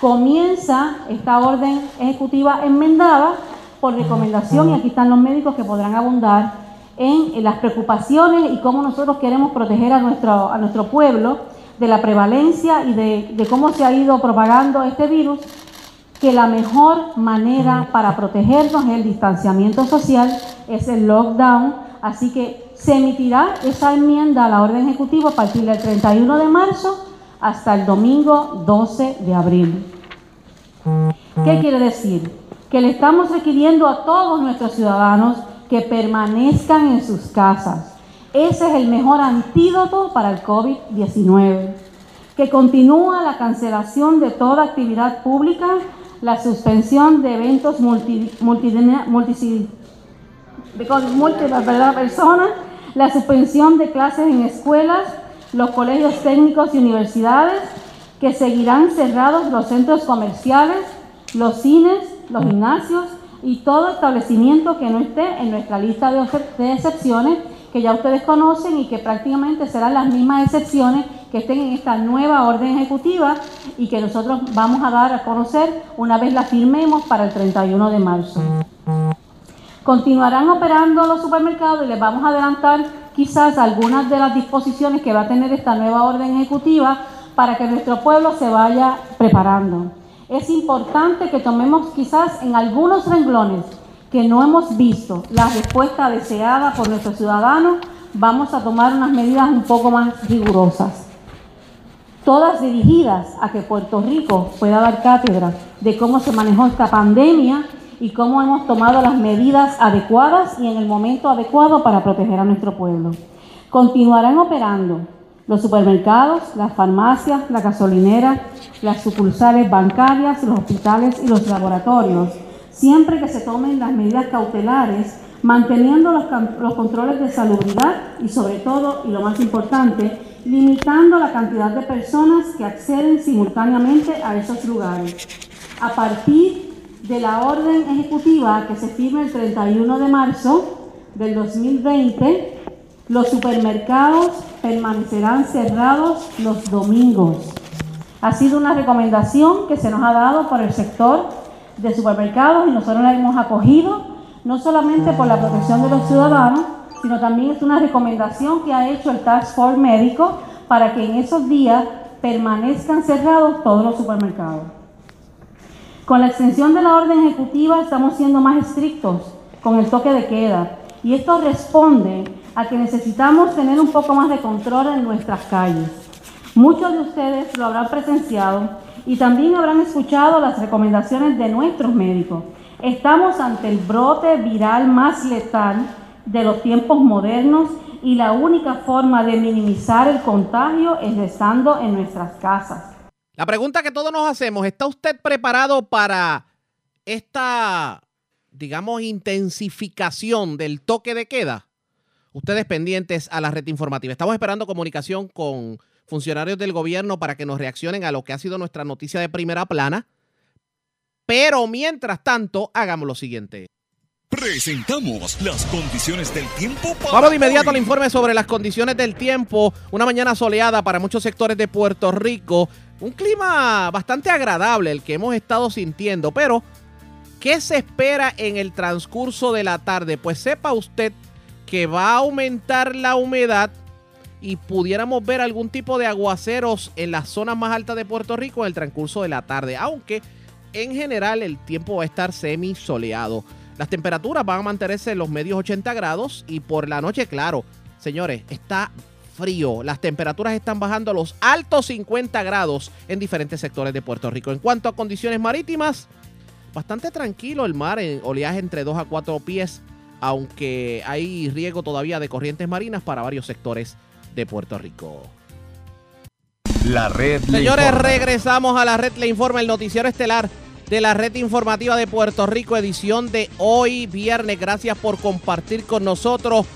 comienza esta orden ejecutiva enmendada por recomendación, y aquí están los médicos que podrán abundar en, las preocupaciones y cómo nosotros queremos proteger a nuestro, a nuestro pueblo de la prevalencia y de, de cómo se ha ido propagando este virus, que la mejor manera para protegernos es el distanciamiento social, es el lockdown, así que se emitirá esa enmienda a la orden ejecutiva a partir del 31 de marzo hasta el domingo 12 de abril. ¿Qué quiere decir? Que le estamos requiriendo a todos nuestros ciudadanos que permanezcan en sus casas. Ese es el mejor antídoto para el COVID-19. Que continúa la cancelación de toda actividad pública, la suspensión de eventos multi, multi, con múltiples personas, la suspensión de clases en escuelas, los colegios técnicos y universidades, que seguirán cerrados los centros comerciales, los cines, los gimnasios y todo establecimiento que no esté en nuestra lista de, de excepciones que ya ustedes conocen y que prácticamente serán las mismas excepciones que estén en esta nueva orden ejecutiva y que nosotros vamos a dar a conocer una vez la firmemos para el 31 de marzo. Continuarán operando los supermercados y les vamos a adelantar quizás algunas de las disposiciones que va a tener esta nueva orden ejecutiva para que nuestro pueblo se vaya preparando. Es importante que tomemos quizás en algunos renglones que no hemos visto la respuesta deseada por nuestros ciudadanos, vamos a tomar unas medidas un poco más rigurosas. Todas dirigidas a que Puerto Rico pueda dar cátedra de cómo se manejó esta pandemia y cómo hemos tomado las medidas adecuadas y en el momento adecuado para proteger a nuestro pueblo. Continuarán operando los supermercados, las farmacias, la gasolinera, las sucursales bancarias, los hospitales y los laboratorios, siempre que se tomen las medidas cautelares, manteniendo los, los controles de salubridad y sobre todo, y lo más importante, limitando la cantidad de personas que acceden simultáneamente a esos lugares. A partir de la orden ejecutiva que se firma el 31 de marzo del 2020, los supermercados permanecerán cerrados los domingos. Ha sido una recomendación que se nos ha dado por el sector de supermercados y nosotros la hemos acogido, no solamente por la protección de los ciudadanos, sino también es una recomendación que ha hecho el Task Force Médico para que en esos días permanezcan cerrados todos los supermercados. Con la extensión de la orden ejecutiva estamos siendo más estrictos con el toque de queda y esto responde a que necesitamos tener un poco más de control en nuestras calles. Muchos de ustedes lo habrán presenciado y también habrán escuchado las recomendaciones de nuestros médicos. Estamos ante el brote viral más letal de los tiempos modernos y la única forma de minimizar el contagio es estando en nuestras casas. La pregunta que todos nos hacemos, ¿está usted preparado para esta, digamos, intensificación del toque de queda? Ustedes pendientes a la red informativa. Estamos esperando comunicación con funcionarios del gobierno para que nos reaccionen a lo que ha sido nuestra noticia de primera plana. Pero mientras tanto, hagamos lo siguiente. Presentamos las condiciones del tiempo para Vamos de inmediato al informe sobre las condiciones del tiempo. Una mañana soleada para muchos sectores de Puerto Rico. Un clima bastante agradable el que hemos estado sintiendo, pero ¿qué se espera en el transcurso de la tarde? Pues sepa usted que va a aumentar la humedad y pudiéramos ver algún tipo de aguaceros en las zonas más altas de Puerto Rico en el transcurso de la tarde, aunque en general el tiempo va a estar semi soleado. Las temperaturas van a mantenerse en los medios 80 grados y por la noche, claro, señores, está frío. Las temperaturas están bajando a los altos 50 grados en diferentes sectores de Puerto Rico. En cuanto a condiciones marítimas, bastante tranquilo el mar, en oleaje entre 2 a 4 pies, aunque hay riesgo todavía de corrientes marinas para varios sectores de Puerto Rico. La red. Señores, regresamos a la red Le Informa, el noticiero estelar de la red informativa de Puerto Rico, edición de hoy, viernes. Gracias por compartir con nosotros.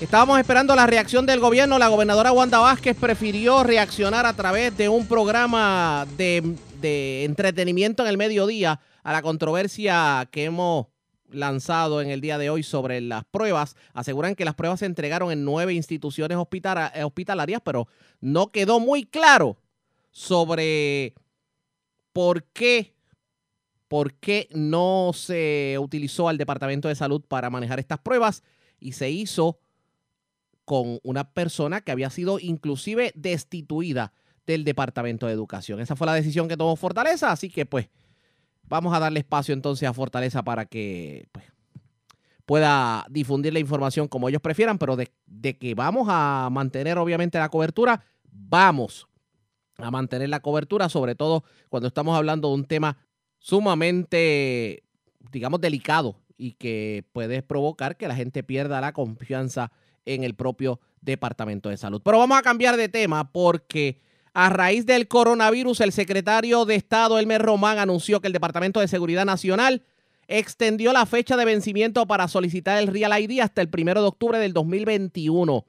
Estábamos esperando la reacción del gobierno. La gobernadora Wanda Vázquez prefirió reaccionar a través de un programa de, de entretenimiento en el mediodía a la controversia que hemos lanzado en el día de hoy sobre las pruebas. Aseguran que las pruebas se entregaron en nueve instituciones hospitalarias, pero no quedó muy claro sobre por qué, por qué no se utilizó al Departamento de Salud para manejar estas pruebas y se hizo con una persona que había sido inclusive destituida del Departamento de Educación. Esa fue la decisión que tomó Fortaleza, así que pues vamos a darle espacio entonces a Fortaleza para que pues, pueda difundir la información como ellos prefieran, pero de, de, que vamos a mantener obviamente la cobertura, vamos. a mantener la cobertura, sobre todo cuando estamos hablando de un tema sumamente, digamos, delicado y que puede provocar que la gente pierda la confianza en el propio Departamento de Salud. Pero vamos a cambiar de tema porque a raíz del coronavirus, el secretario de Estado, Elmer Román, anunció que el Departamento de Seguridad Nacional extendió la fecha de vencimiento para solicitar el Real ID hasta el 1 de octubre del 2021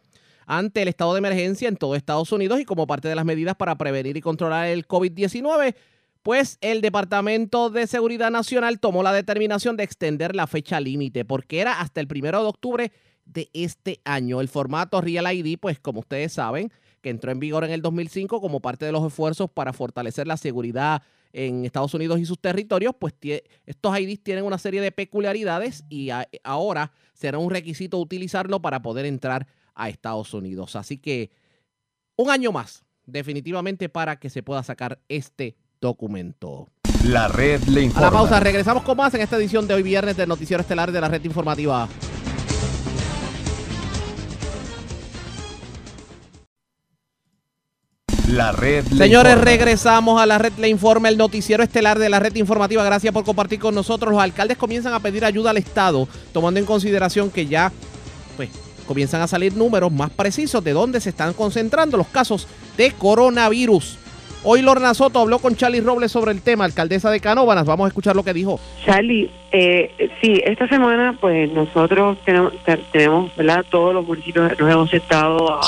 ante el estado de emergencia en todo Estados Unidos y como parte de las medidas para prevenir y controlar el COVID-19, pues el Departamento de Seguridad Nacional tomó la determinación de extender la fecha límite porque era hasta el 1 de octubre de este año. El formato Real ID, pues como ustedes saben, que entró en vigor en el 2005 como parte de los esfuerzos para fortalecer la seguridad en Estados Unidos y sus territorios, pues estos IDs tienen una serie de peculiaridades y ahora será un requisito utilizarlo para poder entrar a Estados Unidos. Así que un año más, definitivamente, para que se pueda sacar este documento. La red le informa. A la pausa, regresamos con más en esta edición de hoy viernes del Noticiero Estelar de la Red Informativa. La red Señores, regresamos a la red le informa, el noticiero estelar de la red informativa. Gracias por compartir con nosotros. Los alcaldes comienzan a pedir ayuda al Estado, tomando en consideración que ya pues, comienzan a salir números más precisos de dónde se están concentrando los casos de coronavirus. Hoy Lorna Soto habló con Charlie Robles sobre el tema, alcaldesa de Canóvanas. Vamos a escuchar lo que dijo. Charlie, eh, sí, esta semana pues nosotros tenemos, tenemos ¿verdad? Todos los municipios nos hemos estado a,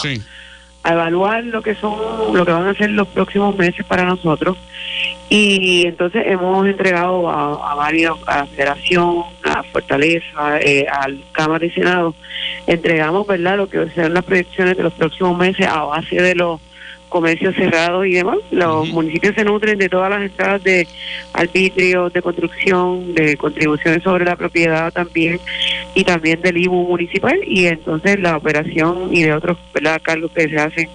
a evaluar lo que son, lo que van a ser los próximos meses para nosotros. Y entonces hemos entregado a, varios, a la Federación, a Fortaleza, eh, al Cámara y Senado, entregamos, ¿verdad?, lo que serán las proyecciones de los próximos meses a base de los comercios cerrados y demás. Los municipios se nutren de todas las entradas de arbitrio, de construcción, de contribuciones sobre la propiedad también y también del IBU municipal y entonces la operación y de otros cargos que se hacen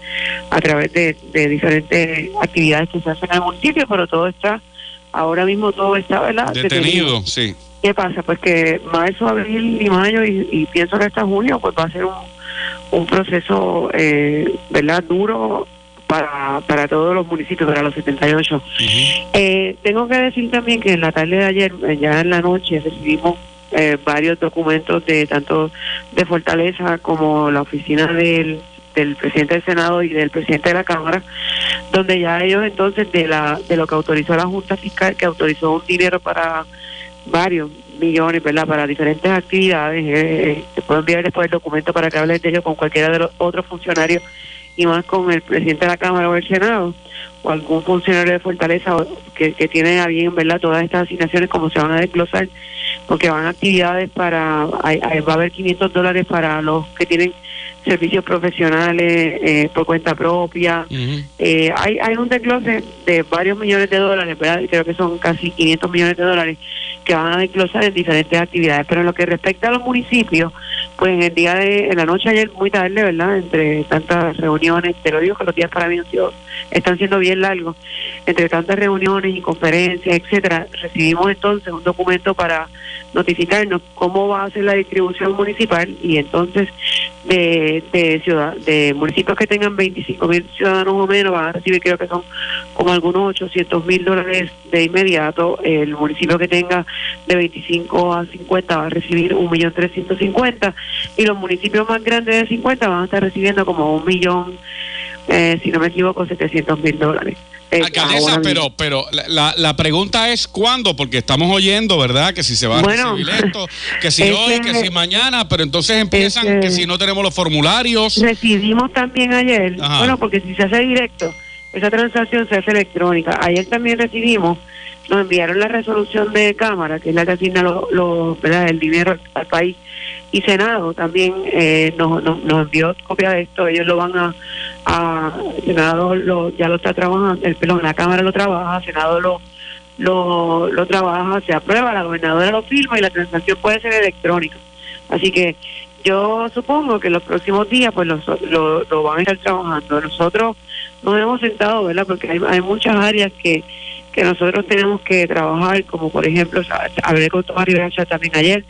a través de, diferentes actividades que se hacen en el municipio, pero todo está, ahora mismo todo está ¿verdad? detenido. sí. ¿Qué pasa? Pues que marzo, abril y mayo y, y pienso que hasta junio pues va a ser un, un proceso eh, verdad duro para, para todos los municipios, para los 78. eh, tengo que decir también que en la tarde de ayer, eh, ya en la noche, recibimos eh, varios documentos de tanto de Fortaleza como la oficina del, del presidente del Senado y del presidente de la Cámara, donde ya ellos entonces de la de lo que autorizó la Junta Fiscal, que autorizó un dinero para varios millones, ¿verdad? Para diferentes actividades. Eh, te puedo enviar después el documento para que hables de ello con cualquiera de los otros funcionarios y más con el presidente de la Cámara o el Senado o algún funcionario de Fortaleza que, que tiene a bien, ¿verdad? Todas estas asignaciones como se van a desglosar porque van actividades para, hay, va a haber 500 dólares para los que tienen servicios profesionales eh, por cuenta propia. eh, hay, hay un desglose de varios millones de dólares, ¿verdad? creo que son casi 500 millones de dólares que van a desglosar en diferentes actividades. Pero en lo que respecta a los municipios, pues en el día de, en la noche ayer, muy tarde, ¿verdad? Entre tantas reuniones, te lo digo que los días para mí están siendo bien largos, entre tantas reuniones y conferencias, etcétera, recibimos entonces un documento para notificarnos cómo va a ser la distribución municipal y entonces de, de, ciudad, de municipios que tengan 25 mil ciudadanos o menos van a recibir creo que son como algunos 800 mil dólares de inmediato, el municipio que tenga de 25 a 50 va a recibir un millón y los municipios más grandes de 50 van a estar recibiendo como un millón, eh, si no me equivoco, 700 mil dólares. Eh, Alcaldesa, pero, pero la, la, pregunta es cuándo, porque estamos oyendo, ¿verdad? Que si se va a recibir esto, que si [LAUGHS] hoy, que si mañana, pero entonces empiezan que si no tenemos los formularios. Recibimos también ayer, bueno, porque si se hace directo, esa transacción se hace electrónica. Ayer también recibimos, nos enviaron la resolución de Cámara, que es la que asigna lo, ¿verdad? el dinero al país, y Senado también eh, nos, nos, envió copia de esto. Ellos lo van a, Senado lo, ya lo está trabajando, el perdón, la Cámara lo trabaja, Senado lo, lo, lo trabaja, se aprueba, la gobernadora lo firma y la transacción puede ser electrónica. Así que yo supongo que los próximos días pues lo, lo, lo van a estar trabajando. Nosotros nos hemos sentado, ¿verdad? Porque hay, hay muchas áreas que que nosotros tenemos que trabajar, como por ejemplo, hablé con Tomás Rivera también ayer,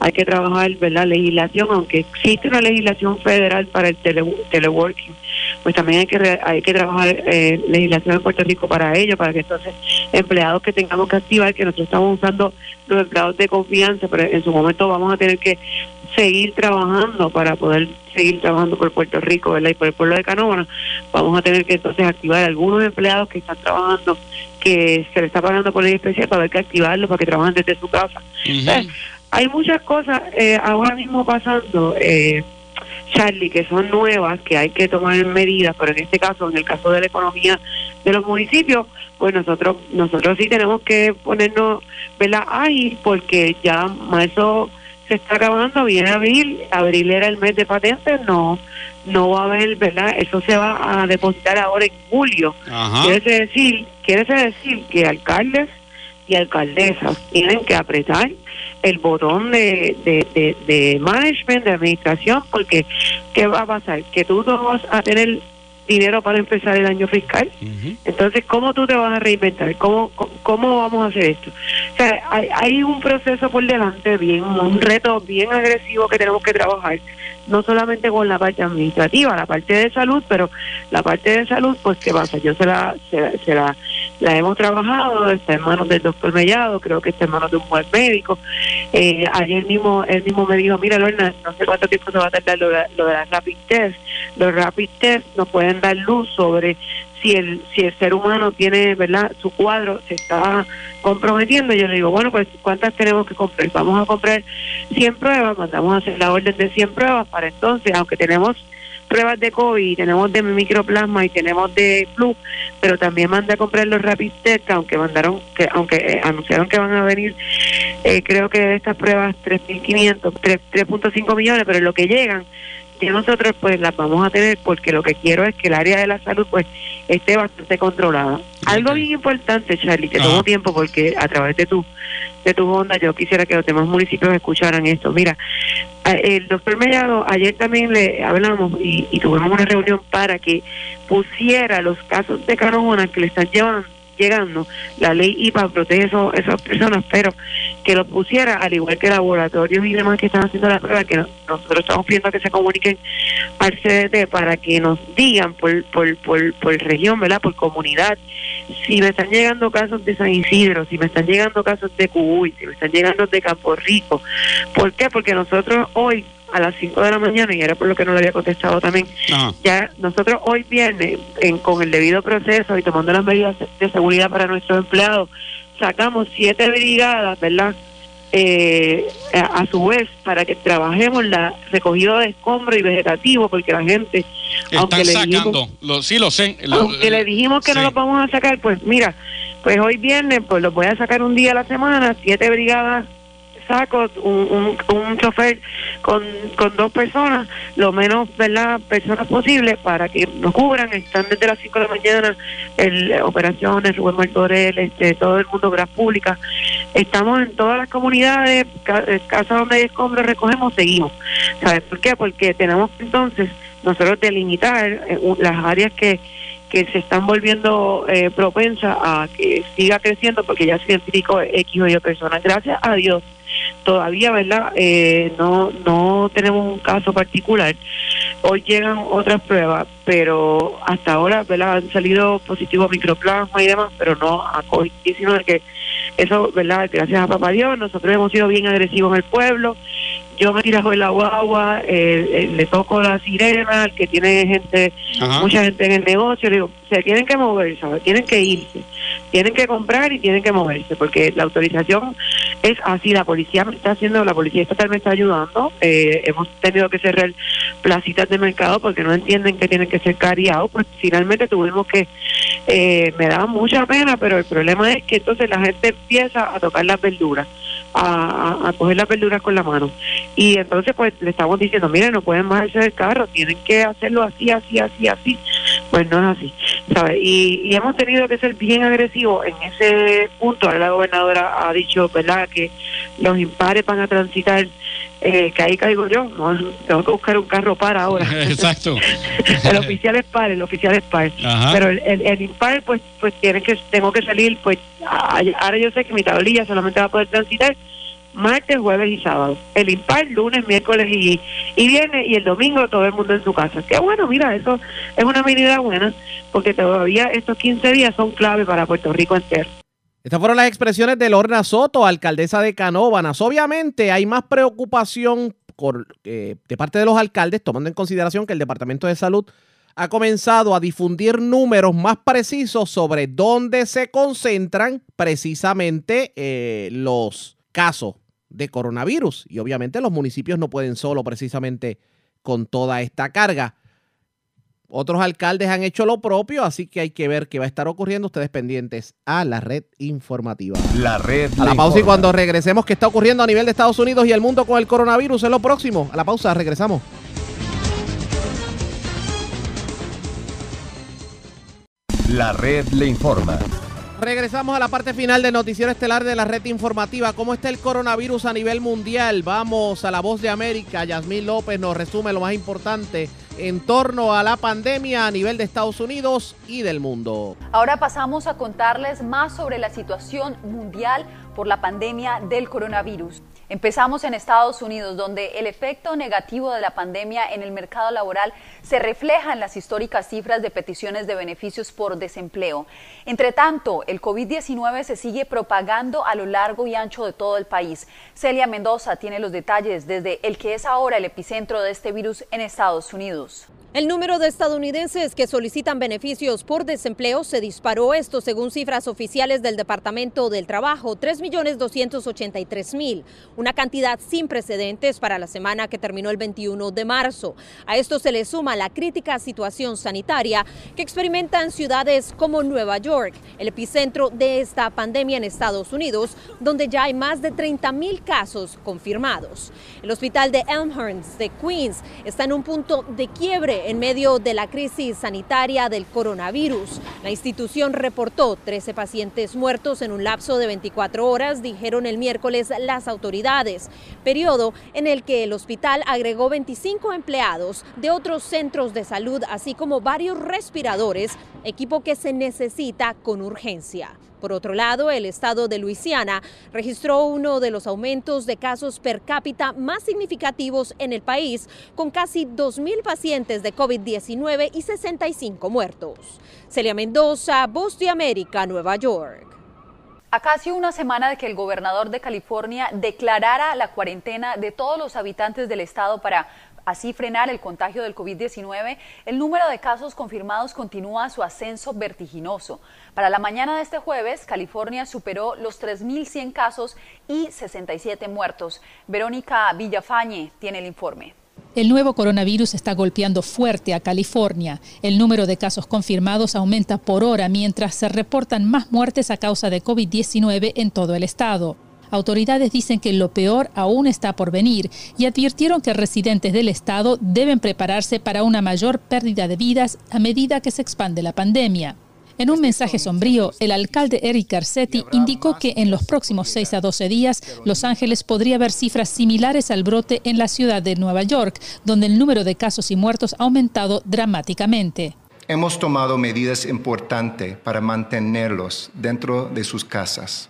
hay que trabajar, ¿verdad?, legislación, aunque existe una legislación federal para el tele, teleworking, pues también hay que hay que trabajar eh, legislación en Puerto Rico para ello, para que entonces empleados que tengamos que activar, que nosotros estamos usando los empleados de confianza, pero en su momento vamos a tener que seguir trabajando para poder seguir trabajando por Puerto Rico ¿verdad? y por el pueblo de Canóvana, vamos a tener que entonces activar algunos empleados que están trabajando, que se les está pagando por ley especial para ver que activarlos para que trabajen desde su casa. Hay muchas cosas eh, ahora mismo pasando. Eh, Charlie, que son nuevas, que hay que tomar medidas, pero en este caso, en el caso de la economía de los municipios, pues nosotros nosotros sí tenemos que ponernos, ¿verdad? Ahí, porque ya marzo se está acabando, viene abril, abril era el mes de patentes, no no va a haber, ¿verdad? Eso se va a depositar ahora en julio. Quiere decir, quiere decir que alcaldes y alcaldesas tienen que apretar el botón de, de, de, management, de administración, porque ¿qué va a pasar? Que tú no vas a tener dinero para empezar el año fiscal. Entonces, ¿cómo tú te vas a reinventar? ¿Cómo, cómo vamos a hacer esto? O sea, hay, hay un proceso por delante, bien, un reto bien agresivo que tenemos que trabajar no solamente con la parte administrativa, la parte de salud, pero la parte de salud, pues, ¿qué pasa? Yo se la, se, la, la hemos trabajado, está en manos del doctor Mellado, creo que está en manos de un buen médico. Eh, ayer mismo, él mismo me dijo, mira, Lorna, no sé cuánto tiempo se va a tardar lo lo de las rapid test. Los rapid test nos pueden dar luz sobre si el si el ser humano tiene verdad su cuadro se está comprometiendo yo le digo bueno pues cuántas tenemos que comprar vamos a comprar 100 pruebas mandamos a hacer la orden de 100 pruebas para entonces aunque tenemos pruebas de COVID, tenemos de microplasma y tenemos de flu, pero también mandé a comprar los rapid test, aunque mandaron, que aunque eh, anunciaron que van a venir, eh, creo que de estas pruebas 3.500, 3.5 millones, pero lo que llegan que nosotros pues las vamos a tener porque lo que quiero es que el área de la salud pues esté bastante controlada. Algo bien importante, Charlie, que tomo tiempo porque a través de tu de tu onda yo quisiera que los demás municipios escucharan esto. Mira, el doctor Mellado ayer también le hablamos y, y tuvimos una reunión para que pusiera los casos de Carona que le están llevando llegando, la ley IPA protege eso, esas personas, pero que lo pusiera, al igual que laboratorios y demás que están haciendo la prueba, que nosotros estamos pidiendo que se comuniquen al CDT para que nos digan por, por, por, por región, ¿verdad? Por comunidad, si me están llegando casos de San Isidro, si me están llegando casos de Cubuy, si me están llegando de Campo Rico. ¿Por qué? Porque nosotros hoy a las 5 de la mañana, y era por lo que no le había contestado también, ya nosotros hoy viernes, en, con el debido proceso y tomando las medidas de seguridad para nuestros empleados, sacamos siete brigadas, ¿verdad? Eh, a, su vez, para que trabajemos la recogida de escombros y vegetativo, porque la gente, aunque le dijimos, sí lo sé, aunque le dijimos que no lo vamos a sacar, pues mira, pues hoy viernes, pues lo voy a sacar un día a la semana, siete brigadas saco un, un, chofer con, con dos personas, lo menos ¿verdad? personas posible para que nos cubran. Están desde las 5 de la mañana el, operaciones, Rubén Martorell, este, todo el mundo, obras públicas. Estamos en todas las comunidades, eh, casas donde hay escombros, recogemos, seguimos. ¿Sabes por qué? Porque tenemos entonces nosotros delimitar eh, las áreas que que se están volviendo eh, propensas a que siga creciendo porque ya se identificó X o Y personas. Gracias a Dios, todavía, ¿verdad? Eh, no, no tenemos un caso particular. Hoy llegan otras pruebas, pero hasta ahora, ¿verdad? Han salido positivos microplasma y demás, pero no a COVID-19, que eso, ¿verdad? Gracias a Papá Dios, nosotros hemos sido bien agresivos en el pueblo. Yo me tirajo el agua, eh, eh, le toco la sirena, que tiene gente, mucha gente en el negocio, le digo, se tienen que mover, ¿sabes? Tienen que irse tienen que comprar y tienen que moverse, porque la autorización es así, la policía me está haciendo, la policía estatal me está ayudando, eh, hemos tenido que cerrar placitas de mercado porque no entienden que tienen que ser cariados, pues finalmente tuvimos que, eh, me da mucha pena, pero el problema es que entonces la gente empieza a tocar las verduras. A, a, coger las verduras con la mano. Y entonces pues le estamos diciendo, miren, no pueden bajarse del carro, tienen que hacerlo así, así, así, así. Pues no es así, ¿sabes? Y, y hemos tenido que ser bien agresivos en ese punto. Ahora la gobernadora ha dicho, ¿verdad?, que los impares van a transitar, eh, que ahí caigo yo, no, tengo que buscar un carro para ahora. [LAUGHS] Exacto. [LAUGHS] el oficial es par, el oficial es par. Pero el, el, impar, pues, pues tiene que, tengo que salir, pues, ahora yo sé que mi tablilla solamente va a poder transitar martes, jueves y sábado. El impar, lunes, miércoles y, y viernes, y el domingo todo el mundo en su casa. Que bueno, mira, eso es una medida buena, porque todavía estos 15 días son clave para Puerto Rico entero. Estas fueron las expresiones de Lorna Soto, alcaldesa de Canóvanas. Obviamente hay más preocupación eh, de parte de los alcaldes, tomando en consideración que el Departamento de Salud ha comenzado a difundir números más precisos sobre dónde se concentran precisamente eh, los casos de coronavirus. Y obviamente los municipios no pueden solo precisamente con toda esta carga. Otros alcaldes han hecho lo propio, así que hay que ver qué va a estar ocurriendo. Ustedes pendientes a la red informativa. La red. A la pausa y cuando regresemos, ¿qué está ocurriendo a nivel de Estados Unidos y el mundo con el coronavirus? Es lo próximo. A la pausa, regresamos. La red le informa. Regresamos a la parte final del noticiero estelar de la red informativa. ¿Cómo está el coronavirus a nivel mundial? Vamos a la voz de América. Yasmín López nos resume lo más importante en torno a la pandemia a nivel de Estados Unidos y del mundo. Ahora pasamos a contarles más sobre la situación mundial por la pandemia del coronavirus. Empezamos en Estados Unidos, donde el efecto negativo de la pandemia en el mercado laboral se refleja en las históricas cifras de peticiones de beneficios por desempleo. Entre tanto, el COVID-19 se sigue propagando a lo largo y ancho de todo el país. Celia Mendoza tiene los detalles desde el que es ahora el epicentro de este virus en Estados Unidos. El número de estadounidenses que solicitan beneficios por desempleo se disparó, esto según cifras oficiales del Departamento del Trabajo, 3.283.000, una cantidad sin precedentes para la semana que terminó el 21 de marzo. A esto se le suma la crítica situación sanitaria que experimentan ciudades como Nueva York, el epicentro de esta pandemia en Estados Unidos, donde ya hay más de 30.000 casos confirmados. El hospital de Elmhurst de Queens está en un punto de quiebre en medio de la crisis sanitaria del coronavirus. La institución reportó 13 pacientes muertos en un lapso de 24 horas, dijeron el miércoles las autoridades, periodo en el que el hospital agregó 25 empleados de otros centros de salud, así como varios respiradores, equipo que se necesita con urgencia. Por otro lado, el estado de Luisiana registró uno de los aumentos de casos per cápita más significativos en el país, con casi 2.000 pacientes de COVID-19 y 65 muertos. Celia Mendoza, Voz de América, Nueva York. A casi una semana de que el gobernador de California declarara la cuarentena de todos los habitantes del estado para así frenar el contagio del COVID-19, el número de casos confirmados continúa su ascenso vertiginoso. Para la mañana de este jueves, California superó los 3.100 casos y 67 muertos. Verónica Villafañe tiene el informe. El nuevo coronavirus está golpeando fuerte a California. El número de casos confirmados aumenta por hora mientras se reportan más muertes a causa de COVID-19 en todo el estado. Autoridades dicen que lo peor aún está por venir y advirtieron que residentes del estado deben prepararse para una mayor pérdida de vidas a medida que se expande la pandemia. En un mensaje sombrío, el alcalde Eric Garcetti indicó que en los próximos 6 a 12 días, Los Ángeles podría ver cifras similares al brote en la ciudad de Nueva York, donde el número de casos y muertos ha aumentado dramáticamente. Hemos tomado medidas importantes para mantenerlos dentro de sus casas.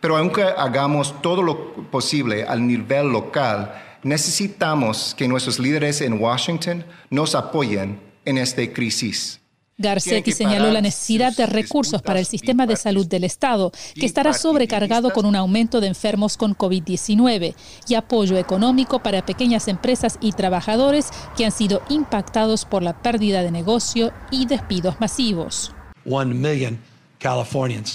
Pero aunque hagamos todo lo posible al nivel local, necesitamos que nuestros líderes en Washington nos apoyen en esta crisis. Garcetti señaló la necesidad de recursos para el sistema de salud del Estado, que estará sobrecargado con un aumento de enfermos con COVID-19, y apoyo económico para pequeñas empresas y trabajadores que han sido impactados por la pérdida de negocio y despidos masivos.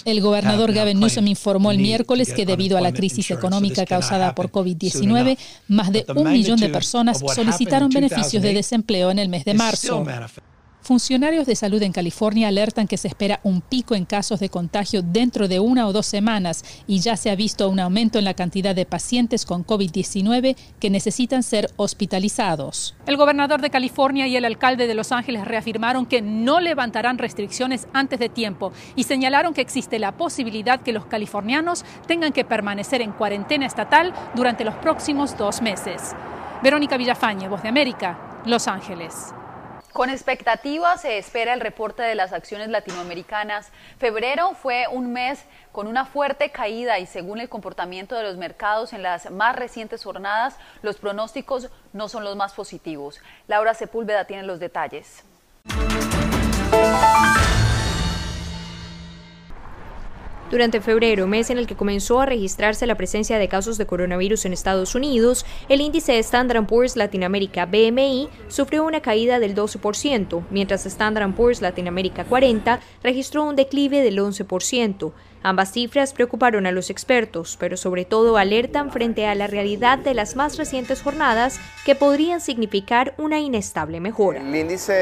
El gobernador Gavin Newsom informó el miércoles que debido a la crisis económica causada por COVID-19, más de un millón de personas solicitaron beneficios de desempleo en el mes de marzo. Funcionarios de salud en California alertan que se espera un pico en casos de contagio dentro de una o dos semanas y ya se ha visto un aumento en la cantidad de pacientes con COVID-19 que necesitan ser hospitalizados. El gobernador de California y el alcalde de Los Ángeles reafirmaron que no levantarán restricciones antes de tiempo y señalaron que existe la posibilidad que los californianos tengan que permanecer en cuarentena estatal durante los próximos dos meses. Verónica Villafañe, Voz de América, Los Ángeles. Con expectativa se espera el reporte de las acciones latinoamericanas. Febrero fue un mes con una fuerte caída y según el comportamiento de los mercados en las más recientes jornadas, los pronósticos no son los más positivos. Laura Sepúlveda tiene los detalles. Durante febrero, mes en el que comenzó a registrarse la presencia de casos de coronavirus en Estados Unidos, el índice Standard Poor's Latinoamérica BMI sufrió una caída del 12%, mientras Standard Poor's Latinoamérica 40 registró un declive del 11%. Ambas cifras preocuparon a los expertos, pero sobre todo alertan frente a la realidad de las más recientes jornadas que podrían significar una inestable mejora. El índice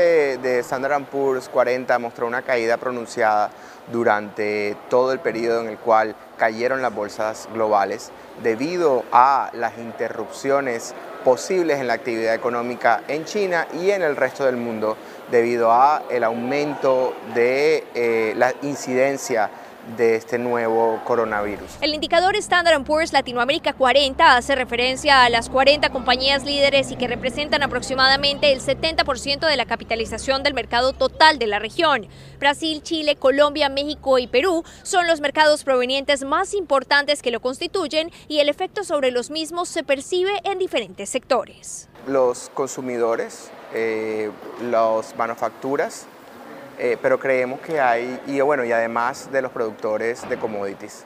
de Standard Poor's 40 mostró una caída pronunciada durante todo el periodo en el cual cayeron las bolsas globales debido a las interrupciones posibles en la actividad económica en China y en el resto del mundo debido a el aumento de eh, la incidencia de este nuevo coronavirus. El indicador Standard Poor's Latinoamérica 40 hace referencia a las 40 compañías líderes y que representan aproximadamente el 70% de la capitalización del mercado total de la región. Brasil, Chile, Colombia, México y Perú son los mercados provenientes más importantes que lo constituyen y el efecto sobre los mismos se percibe en diferentes sectores. Los consumidores, eh, las manufacturas, eh, pero creemos que hay, y bueno, y además de los productores de commodities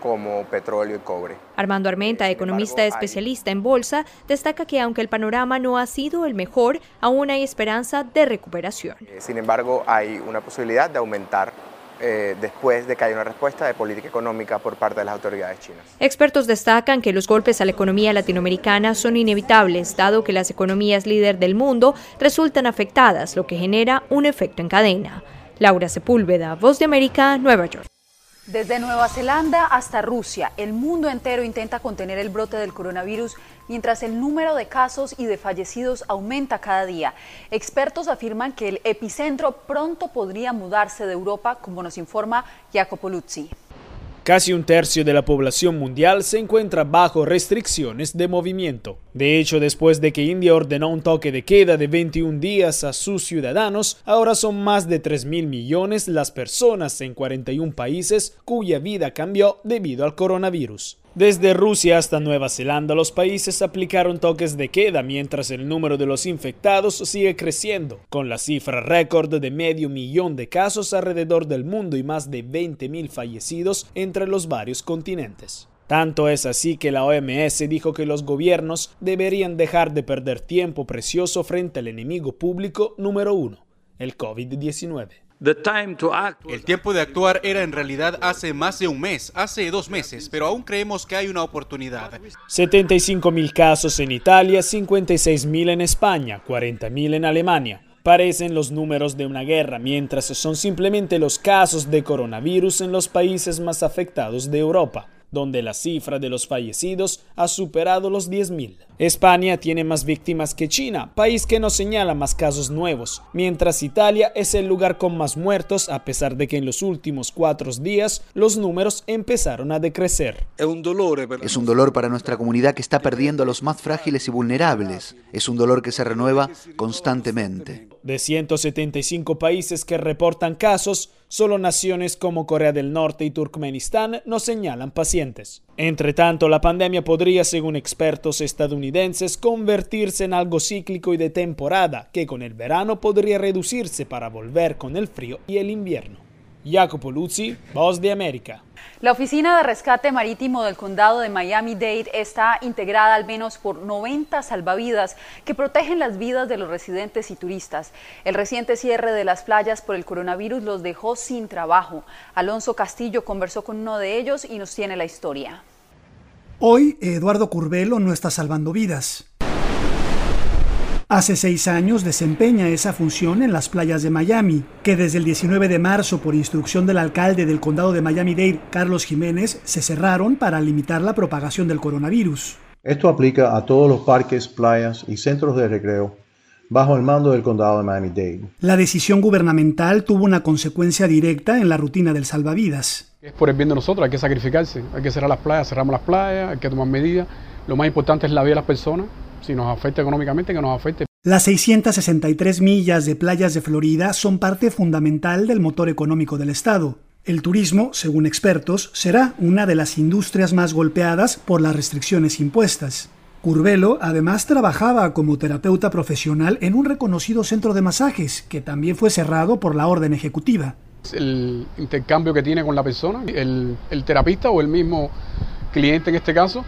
como petróleo y cobre. Armando Armenta, economista especialista en bolsa, destaca que aunque el panorama no ha sido el mejor, aún hay esperanza de recuperación. Eh, sin embargo, hay una posibilidad de aumentar eh, después de que haya una respuesta de política económica por parte de las autoridades chinas. Expertos destacan que los golpes a la economía latinoamericana son inevitables, dado que las economías líder del mundo resultan afectadas, lo que genera un efecto en cadena. Laura Sepúlveda, Voz de América, Nueva York. Desde Nueva Zelanda hasta Rusia, el mundo entero intenta contener el brote del coronavirus mientras el número de casos y de fallecidos aumenta cada día. Expertos afirman que el epicentro pronto podría mudarse de Europa, como nos informa Jacopo Luzzi. Casi un tercio de la población mundial se encuentra bajo restricciones de movimiento. De hecho, después de que India ordenó un toque de queda de 21 días a sus ciudadanos, ahora son más de 3 mil millones las personas en 41 países cuya vida cambió debido al coronavirus. Desde Rusia hasta Nueva Zelanda, los países aplicaron toques de queda mientras el número de los infectados sigue creciendo, con la cifra récord de medio millón de casos alrededor del mundo y más de 20.000 fallecidos entre los varios continentes. Tanto es así que la OMS dijo que los gobiernos deberían dejar de perder tiempo precioso frente al enemigo público número uno, el COVID-19. El tiempo de actuar era en realidad hace más de un mes, hace dos meses, pero aún creemos que hay una oportunidad. 75 mil casos en Italia, 56 mil en España, 40 mil en Alemania. Parecen los números de una guerra, mientras son simplemente los casos de coronavirus en los países más afectados de Europa donde la cifra de los fallecidos ha superado los 10.000. España tiene más víctimas que China, país que no señala más casos nuevos, mientras Italia es el lugar con más muertos a pesar de que en los últimos cuatro días los números empezaron a decrecer. Es un dolor para nuestra comunidad que está perdiendo a los más frágiles y vulnerables. Es un dolor que se renueva constantemente. De 175 países que reportan casos, solo naciones como Corea del Norte y Turkmenistán no señalan pacientes. Entre tanto, la pandemia podría, según expertos estadounidenses, convertirse en algo cíclico y de temporada, que con el verano podría reducirse para volver con el frío y el invierno. Jacopo Luzzi, Voz de América. La Oficina de Rescate Marítimo del Condado de Miami-Dade está integrada al menos por 90 salvavidas que protegen las vidas de los residentes y turistas. El reciente cierre de las playas por el coronavirus los dejó sin trabajo. Alonso Castillo conversó con uno de ellos y nos tiene la historia. Hoy, Eduardo Curbelo no está salvando vidas. Hace seis años desempeña esa función en las playas de Miami, que desde el 19 de marzo, por instrucción del alcalde del condado de Miami-Dade, Carlos Jiménez, se cerraron para limitar la propagación del coronavirus. Esto aplica a todos los parques, playas y centros de recreo bajo el mando del condado de Miami-Dade. La decisión gubernamental tuvo una consecuencia directa en la rutina del salvavidas. Es por el bien de nosotros, hay que sacrificarse, hay que cerrar las playas, cerramos las playas, hay que tomar medidas. Lo más importante es la vida de las personas si nos afecta económicamente, que nos afecte. Las 663 millas de playas de Florida son parte fundamental del motor económico del estado. El turismo, según expertos, será una de las industrias más golpeadas por las restricciones impuestas. Curvelo además trabajaba como terapeuta profesional en un reconocido centro de masajes, que también fue cerrado por la orden ejecutiva. El intercambio que tiene con la persona, el, el terapista o el mismo cliente en este caso,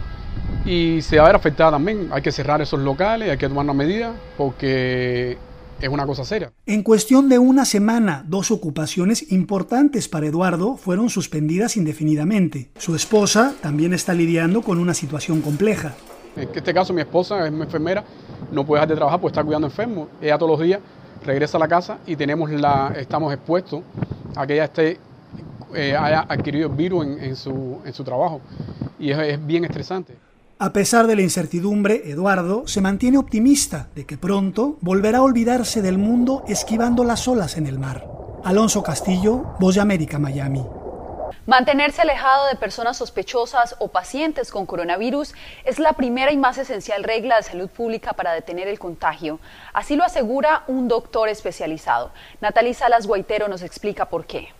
y se va a ver afectada también. Hay que cerrar esos locales, hay que tomar una medida porque es una cosa seria. En cuestión de una semana, dos ocupaciones importantes para Eduardo fueron suspendidas indefinidamente. Su esposa también está lidiando con una situación compleja. En este caso mi esposa es mi enfermera, no puede dejar de trabajar porque está cuidando enfermos. Ella todos los días regresa a la casa y tenemos la, estamos expuestos a que ella esté, eh, haya adquirido el virus en, su, en su trabajo. Y es bien estresante. A pesar de la incertidumbre, Eduardo se mantiene optimista de que pronto volverá a olvidarse del mundo esquivando las olas en el mar. Alonso Castillo, Voz de América, Miami. Mantenerse alejado de personas sospechosas o pacientes con coronavirus es la primera y más esencial regla de salud pública para detener el contagio. Así lo asegura un doctor especializado. Natalie Salas Guaitero nos explica por qué.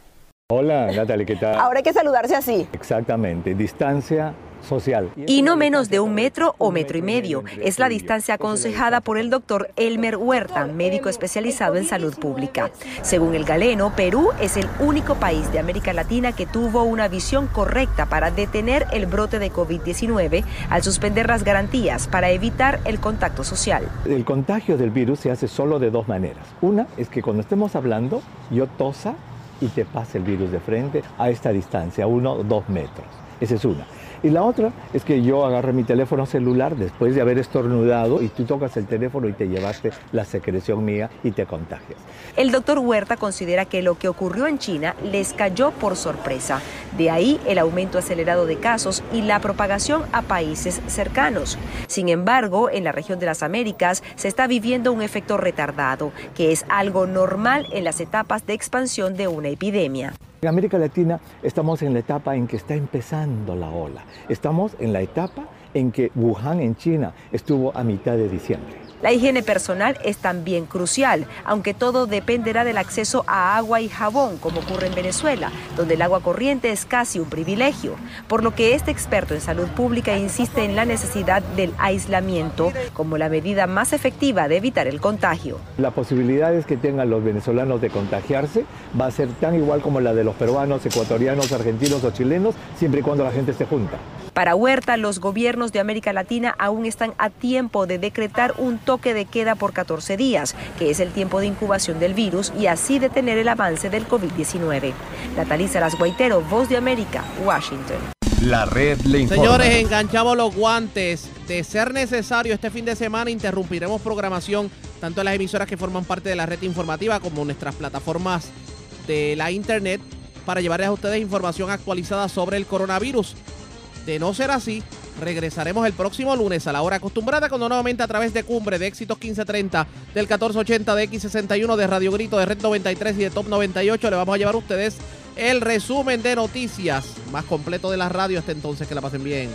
Hola, Natalie, ¿qué tal? Ahora hay que saludarse así. Exactamente, distancia social. Y no menos de un metro o metro y medio. Es la distancia aconsejada por el doctor Elmer Huerta, médico especializado en salud pública. Según el galeno, Perú es el único país de América Latina que tuvo una visión correcta para detener el brote de COVID-19 al suspender las garantías para evitar el contacto social. El contagio del virus se hace solo de dos maneras. Una es que cuando estemos hablando, yo tosa y te pase el virus de frente a esta distancia, uno o dos metros. Esa es una. Y la otra es que yo agarré mi teléfono celular después de haber estornudado y tú tocas el teléfono y te llevaste la secreción mía y te contagias. El doctor Huerta considera que lo que ocurrió en China les cayó por sorpresa. De ahí el aumento acelerado de casos y la propagación a países cercanos. Sin embargo, en la región de las Américas se está viviendo un efecto retardado, que es algo normal en las etapas de expansión de una epidemia. En América Latina estamos en la etapa en que está empezando la ola. Estamos en la etapa en que Wuhan en China estuvo a mitad de diciembre. La higiene personal es también crucial, aunque todo dependerá del acceso a agua y jabón, como ocurre en Venezuela, donde el agua corriente es casi un privilegio, por lo que este experto en salud pública insiste en la necesidad del aislamiento como la medida más efectiva de evitar el contagio. La posibilidad que tengan los venezolanos de contagiarse va a ser tan igual como la de los peruanos, ecuatorianos, argentinos o chilenos, siempre y cuando la gente se junta. Para Huerta, los gobiernos de América Latina aún están a tiempo de decretar un toque de queda por 14 días, que es el tiempo de incubación del virus, y así detener el avance del COVID-19. Natalisa Las Guaitero, Voz de América, Washington. La red le informa. Señores, enganchamos los guantes. De ser necesario, este fin de semana interrumpiremos programación tanto en las emisoras que forman parte de la red informativa como nuestras plataformas de la internet para llevarles a ustedes información actualizada sobre el coronavirus. De no ser así, regresaremos el próximo lunes a la hora acostumbrada cuando nuevamente a través de Cumbre de Éxitos 1530 del 1480 de X61 de Radio Grito de Red 93 y de Top 98 le vamos a llevar a ustedes el resumen de noticias más completo de la radio hasta entonces que la pasen bien.